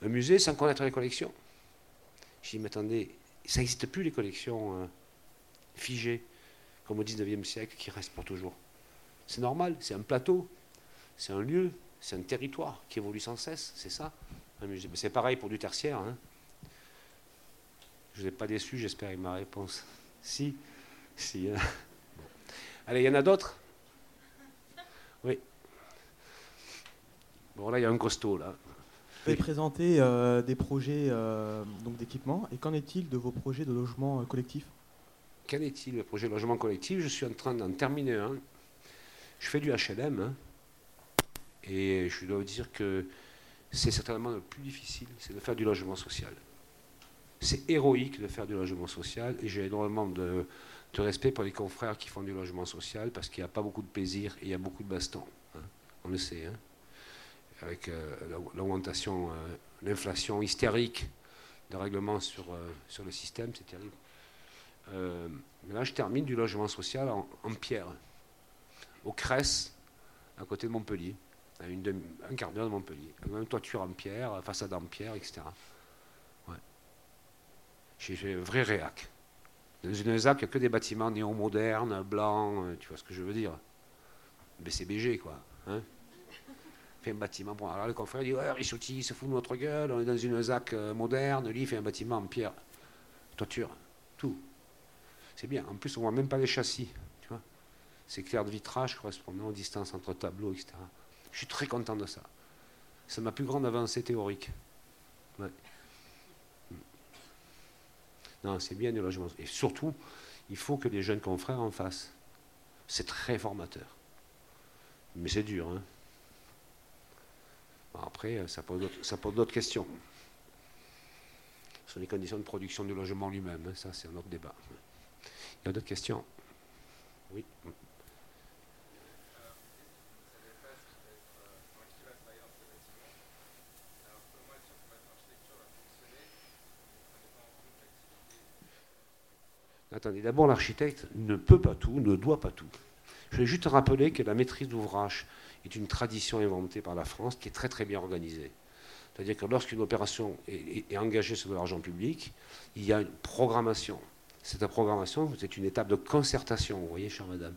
un musée sans connaître les collections? Je dis, mais attendez, ça n'existe plus les collections euh, figées, comme au 19e siècle, qui restent pour toujours. C'est normal, c'est un plateau, c'est un lieu, c'est un territoire qui évolue sans cesse, c'est ça, c'est pareil pour du tertiaire. Hein. Je ne vous ai pas déçu, j'espère, avec ma réponse. Si. Si, hein. Allez, il y en a d'autres? Oui. Bon, là, il y a un costaud, là. Vous avez présenté euh, des projets euh, donc d'équipement. Et qu'en est-il de vos projets de logement euh, collectif? Qu'en est-il le projet de logement collectif? Je suis en train d'en terminer un. Je fais du HLM. Hein. Et je dois vous dire que c'est certainement le plus difficile, c'est de faire du logement social. C'est héroïque de faire du logement social et j'ai énormément de, respect pour les confrères qui font du logement social parce qu'il n'y a pas beaucoup de plaisir et il y a beaucoup de baston. Hein. On le sait. Hein. Avec euh, l'augmentation, euh, l'inflation hystérique de règlements sur, euh, sur le système, c'est terrible. mais là, je termine du logement social en, pierre. Au CRES, à côté de Montpellier, un quart d'heure de Montpellier. Même toiture en pierre, façade en pierre, etc. J'ai fait un vrai réac. Dans une ZAC, il n'y a que des bâtiments néo-modernes, blancs, euh, tu vois ce que je veux dire BCBG, quoi. Hein fait un bâtiment. Bon, alors le confrère dit Ouais, Richotti, il se fout de notre gueule, on est dans une ZAC euh, moderne, lui, il fait un bâtiment en pierre. Toiture, tout. C'est bien. En plus, on ne voit même pas les châssis. Tu vois C'est clair de vitrage correspondant aux distances entre tableaux, etc. Je suis très content de ça. C'est ma plus grande avancée théorique. Non, c'est bien le logement. Et surtout, il faut que les jeunes confrères en fassent. C'est très formateur. Mais c'est dur. Hein après, ça pose d'autres questions. Sur les conditions de production du logement lui-même, hein, ça c'est un autre débat. Il y a d'autres questions? Oui. Attendez, d'abord l'architecte ne peut pas tout, ne doit pas tout. Je vais juste rappeler que la maîtrise d'ouvrage est une tradition inventée par la France qui est très très bien organisée. C'est-à-dire que lorsqu'une opération est, engagée sur de l'argent public, il y a une programmation. Cette programmation, c'est une étape de concertation, vous voyez, chère madame.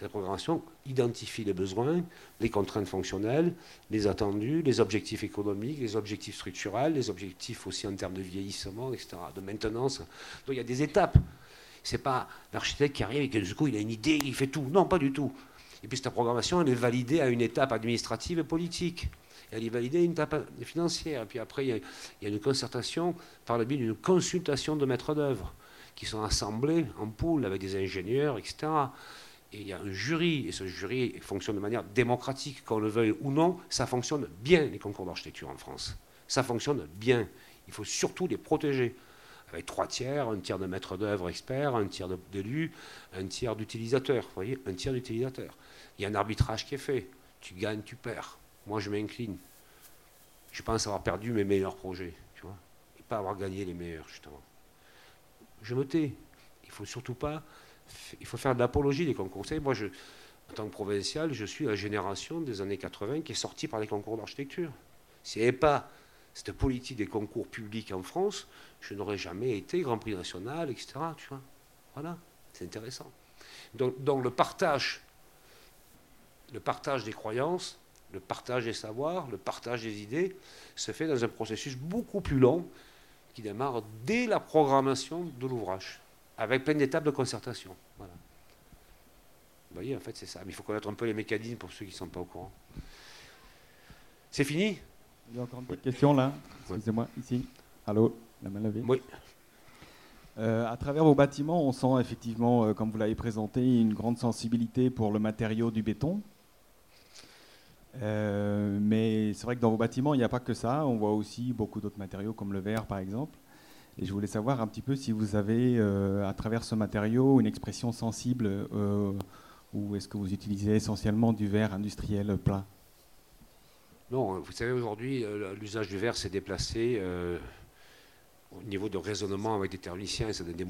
Cette programmation identifie les besoins, les contraintes fonctionnelles, les attendus, les objectifs économiques, les objectifs structurels, les objectifs aussi en termes de vieillissement, etc., de maintenance. Donc il y a des étapes. Ce n'est pas l'architecte qui arrive et que du coup il a une idée, il fait tout. Non, pas du tout. Et puis cette programmation, elle est validée à une étape administrative et politique. Elle est validée à une étape financière. Et puis après, il y a, une concertation par le biais d'une consultation de maîtres d'œuvre qui sont assemblés en poule avec des ingénieurs, etc. Et il y a un jury, et ce jury fonctionne de manière démocratique, qu'on le veuille ou non, ça fonctionne bien, les concours d'architecture en France. Ça fonctionne bien. Il faut surtout les protéger avec trois tiers, un tiers de maîtres d'œuvre experts, un tiers d'élus, un tiers d'utilisateurs. Vous voyez, un tiers d'utilisateurs. Il y a un arbitrage qui est fait. Tu gagnes, tu perds. Moi, je m'incline. Je pense avoir perdu mes meilleurs projets, tu vois, et pas avoir gagné les meilleurs, justement. Je me tais. Il faut surtout pas. Il faut faire de l'apologie des concours. Vous savez, moi, en tant que provincial, je suis la génération des années 80 qui est sortie par les concours d'architecture. S'il n'y pas cette politique des concours publics en France, je n'aurais jamais été Grand Prix national, etc. Tu vois voilà, c'est intéressant. Donc, le partage, le partage des croyances, le partage des savoirs, le partage des idées, se fait dans un processus beaucoup plus long qui démarre dès la programmation de l'ouvrage, avec plein d'étapes de concertation. Voilà. Vous voyez, en fait, c'est ça. Mais il faut connaître un peu les mécanismes pour ceux qui ne sont pas au courant. C'est fini? Il y a encore une petite question là. Excusez-moi, ici. Allô la main levée. Oui. Euh, à travers vos bâtiments, on sent effectivement, euh, comme vous l'avez présenté, une grande sensibilité pour le matériau du béton. Euh, mais c'est vrai que dans vos bâtiments, il n'y a pas que ça. On voit aussi beaucoup d'autres matériaux, comme le verre, par exemple. Et je voulais savoir un petit peu si vous avez, à travers ce matériau, une expression sensible, ou est-ce que vous utilisez essentiellement du verre industriel plat? Non, vous savez, aujourd'hui, l'usage du verre s'est déplacé au niveau de raisonnement avec des thermiciens, c'est des,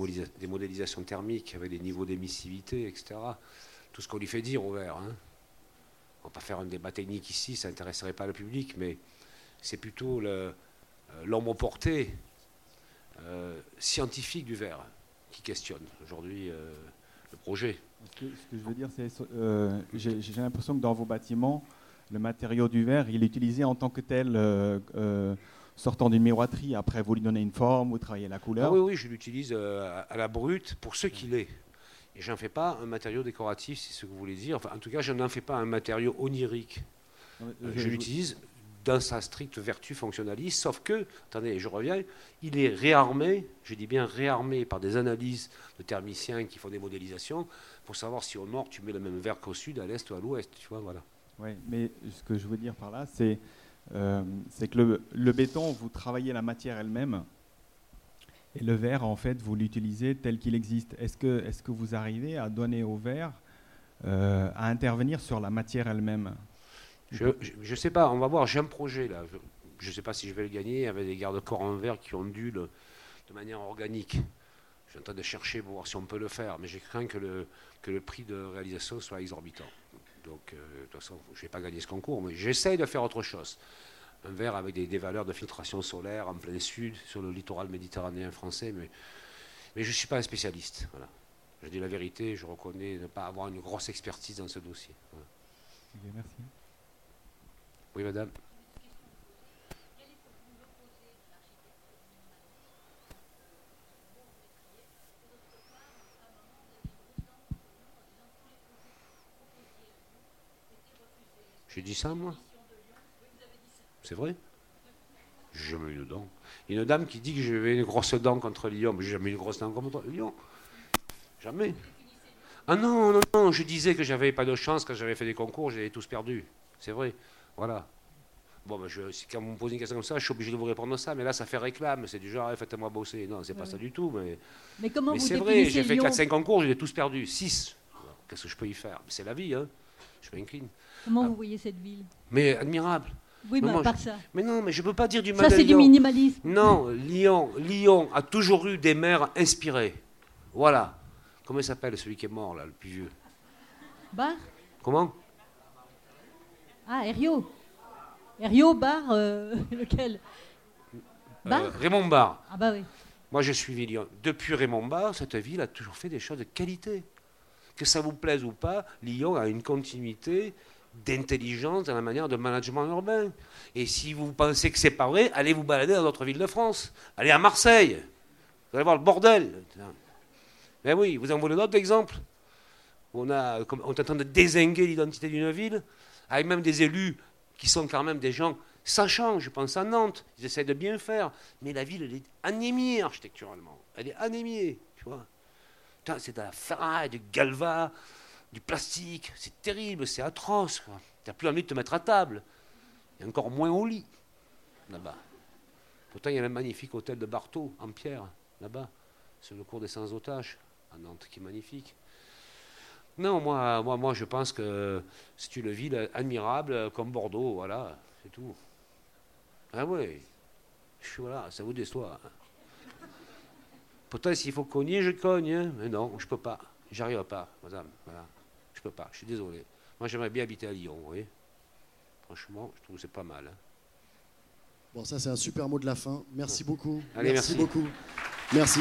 modélisations thermiques avec des niveaux d'émissivité, etc. Tout ce qu'on lui fait dire au verre. Hein. On va pas faire un débat technique ici, ça n'intéresserait pas le public, mais c'est plutôt euh, l'homme porté euh, scientifique du verre qui questionne aujourd'hui euh, le projet. Ce que, je veux dire, c'est j'ai l'impression que dans vos bâtiments, le matériau du verre, il est utilisé en tant que tel sortant d'une miroiterie, après vous lui donnez une forme, vous travaillez la couleur. Ah oui, oui, je l'utilise euh, à la brute pour ce qu'il est. Et je n'en fais pas un matériau décoratif, si c'est ce que vous voulez dire. Enfin, en tout cas, je n'en fais pas un matériau onirique. Euh, je, l'utilise dans sa stricte vertu fonctionnaliste, sauf que, attendez, je reviens, il est réarmé, je dis bien réarmé par des analyses de thermiciens qui font des modélisations pour savoir si au nord tu mets le même verre qu'au sud, à l'est ou à l'ouest, tu vois, voilà. Oui, mais ce que je veux dire par là, c'est euh, que le, béton, vous travaillez la matière elle-même, et le verre, en fait, vous l'utilisez tel qu'il existe. Est-ce que, est que vous arrivez à donner au verre, euh, à intervenir sur la matière elle-même? Je ne sais pas, on va voir, j'ai un projet là. Je ne sais pas si je vais le gagner avec des garde-corps en verre qui ondulent de manière organique. Je suis en train de chercher pour voir si on peut le faire, mais j'ai craint que le, que le prix de réalisation soit exorbitant. Donc, de toute façon, je ne vais pas gagner ce concours, mais j'essaye de faire autre chose. Un verre avec des, valeurs de filtration solaire en plein sud, sur le littoral méditerranéen français, mais, mais je ne suis pas un spécialiste. Voilà. Je dis la vérité, je reconnais ne pas avoir une grosse expertise dans ce dossier. merci. Oui, madame. J'ai dit ça, moi C'est vrai J'ai jamais eu une dent. Une dame qui dit que j'avais une grosse dent contre Lyon. Mais j'ai jamais eu une grosse dent contre Lyon. Jamais. Ah non, non, non, je disais que j'avais pas de chance quand j'avais fait des concours, j'avais tous perdu. C'est vrai. Voilà. Bon, ben je, quand vous me posez une question comme ça, je suis obligé de vous répondre ça, mais là, ça fait réclame, c'est du genre, faites-moi bosser. Non, c'est pas ça du tout, mais. Mais comment mais c'est vrai, j'ai fait 4-5 concours, j'ai tous perdu. 6. Qu'est-ce que je peux y faire? C'est la vie, hein. Je m'incline. Comment ah. vous voyez cette ville? Mais admirable. Oui, mais, à ça. Mais non, mais je ne peux pas dire du mal Ça, c'est du minimalisme. Non, Lyon, Lyon a toujours eu des maires inspirés. Voilà. Comment il s'appelle celui qui est mort, là, le plus vieux? Bar? Comment? Ah, Herriot. Herriot, Bar, euh, [laughs] lequel? Euh, Bar? Raymond Bar. Ah bah oui. Moi, j'ai suivi Lyon. Depuis Raymond Bar, cette ville a toujours fait des choses de qualité. Que ça vous plaise ou pas, Lyon a une continuité d'intelligence dans la manière de management urbain. Et si vous pensez que c'est pas vrai, allez vous balader dans d'autres villes de France. Allez à Marseille. Vous allez voir le bordel. Mais oui, vous en voulez d'autres exemples? On, a, est en train de désinguer l'identité d'une ville, avec même des élus qui sont quand même des gens sachants. Je pense à Nantes, ils essaient de bien faire. Mais la ville, elle est anémiée architecturalement. Elle est anémiée, tu vois. C'est de la ferraille, du galva, du plastique. C'est terrible, c'est atroce. Tu n'as plus envie de te mettre à table. Et encore moins au lit, là-bas. Pourtant, il y a un magnifique hôtel de Bartaux, en pierre, là-bas, sur le cours des sans-otages, à Nantes, qui est magnifique. Non, moi, moi, moi je pense que c'est une ville admirable comme Bordeaux, voilà, c'est tout. Ah oui, voilà, ça vous déçoit. Pourtant, s'il faut cogner, je cogne, hein. mais non, je peux pas. J'arrive pas, madame. Voilà. Je peux pas, je suis désolé. Moi, j'aimerais bien habiter à Lyon, vous voyez. Franchement, je trouve que c'est pas mal. Hein. Bon, ça, c'est un super mot de la fin. Merci beaucoup. Allez, merci. beaucoup. Merci.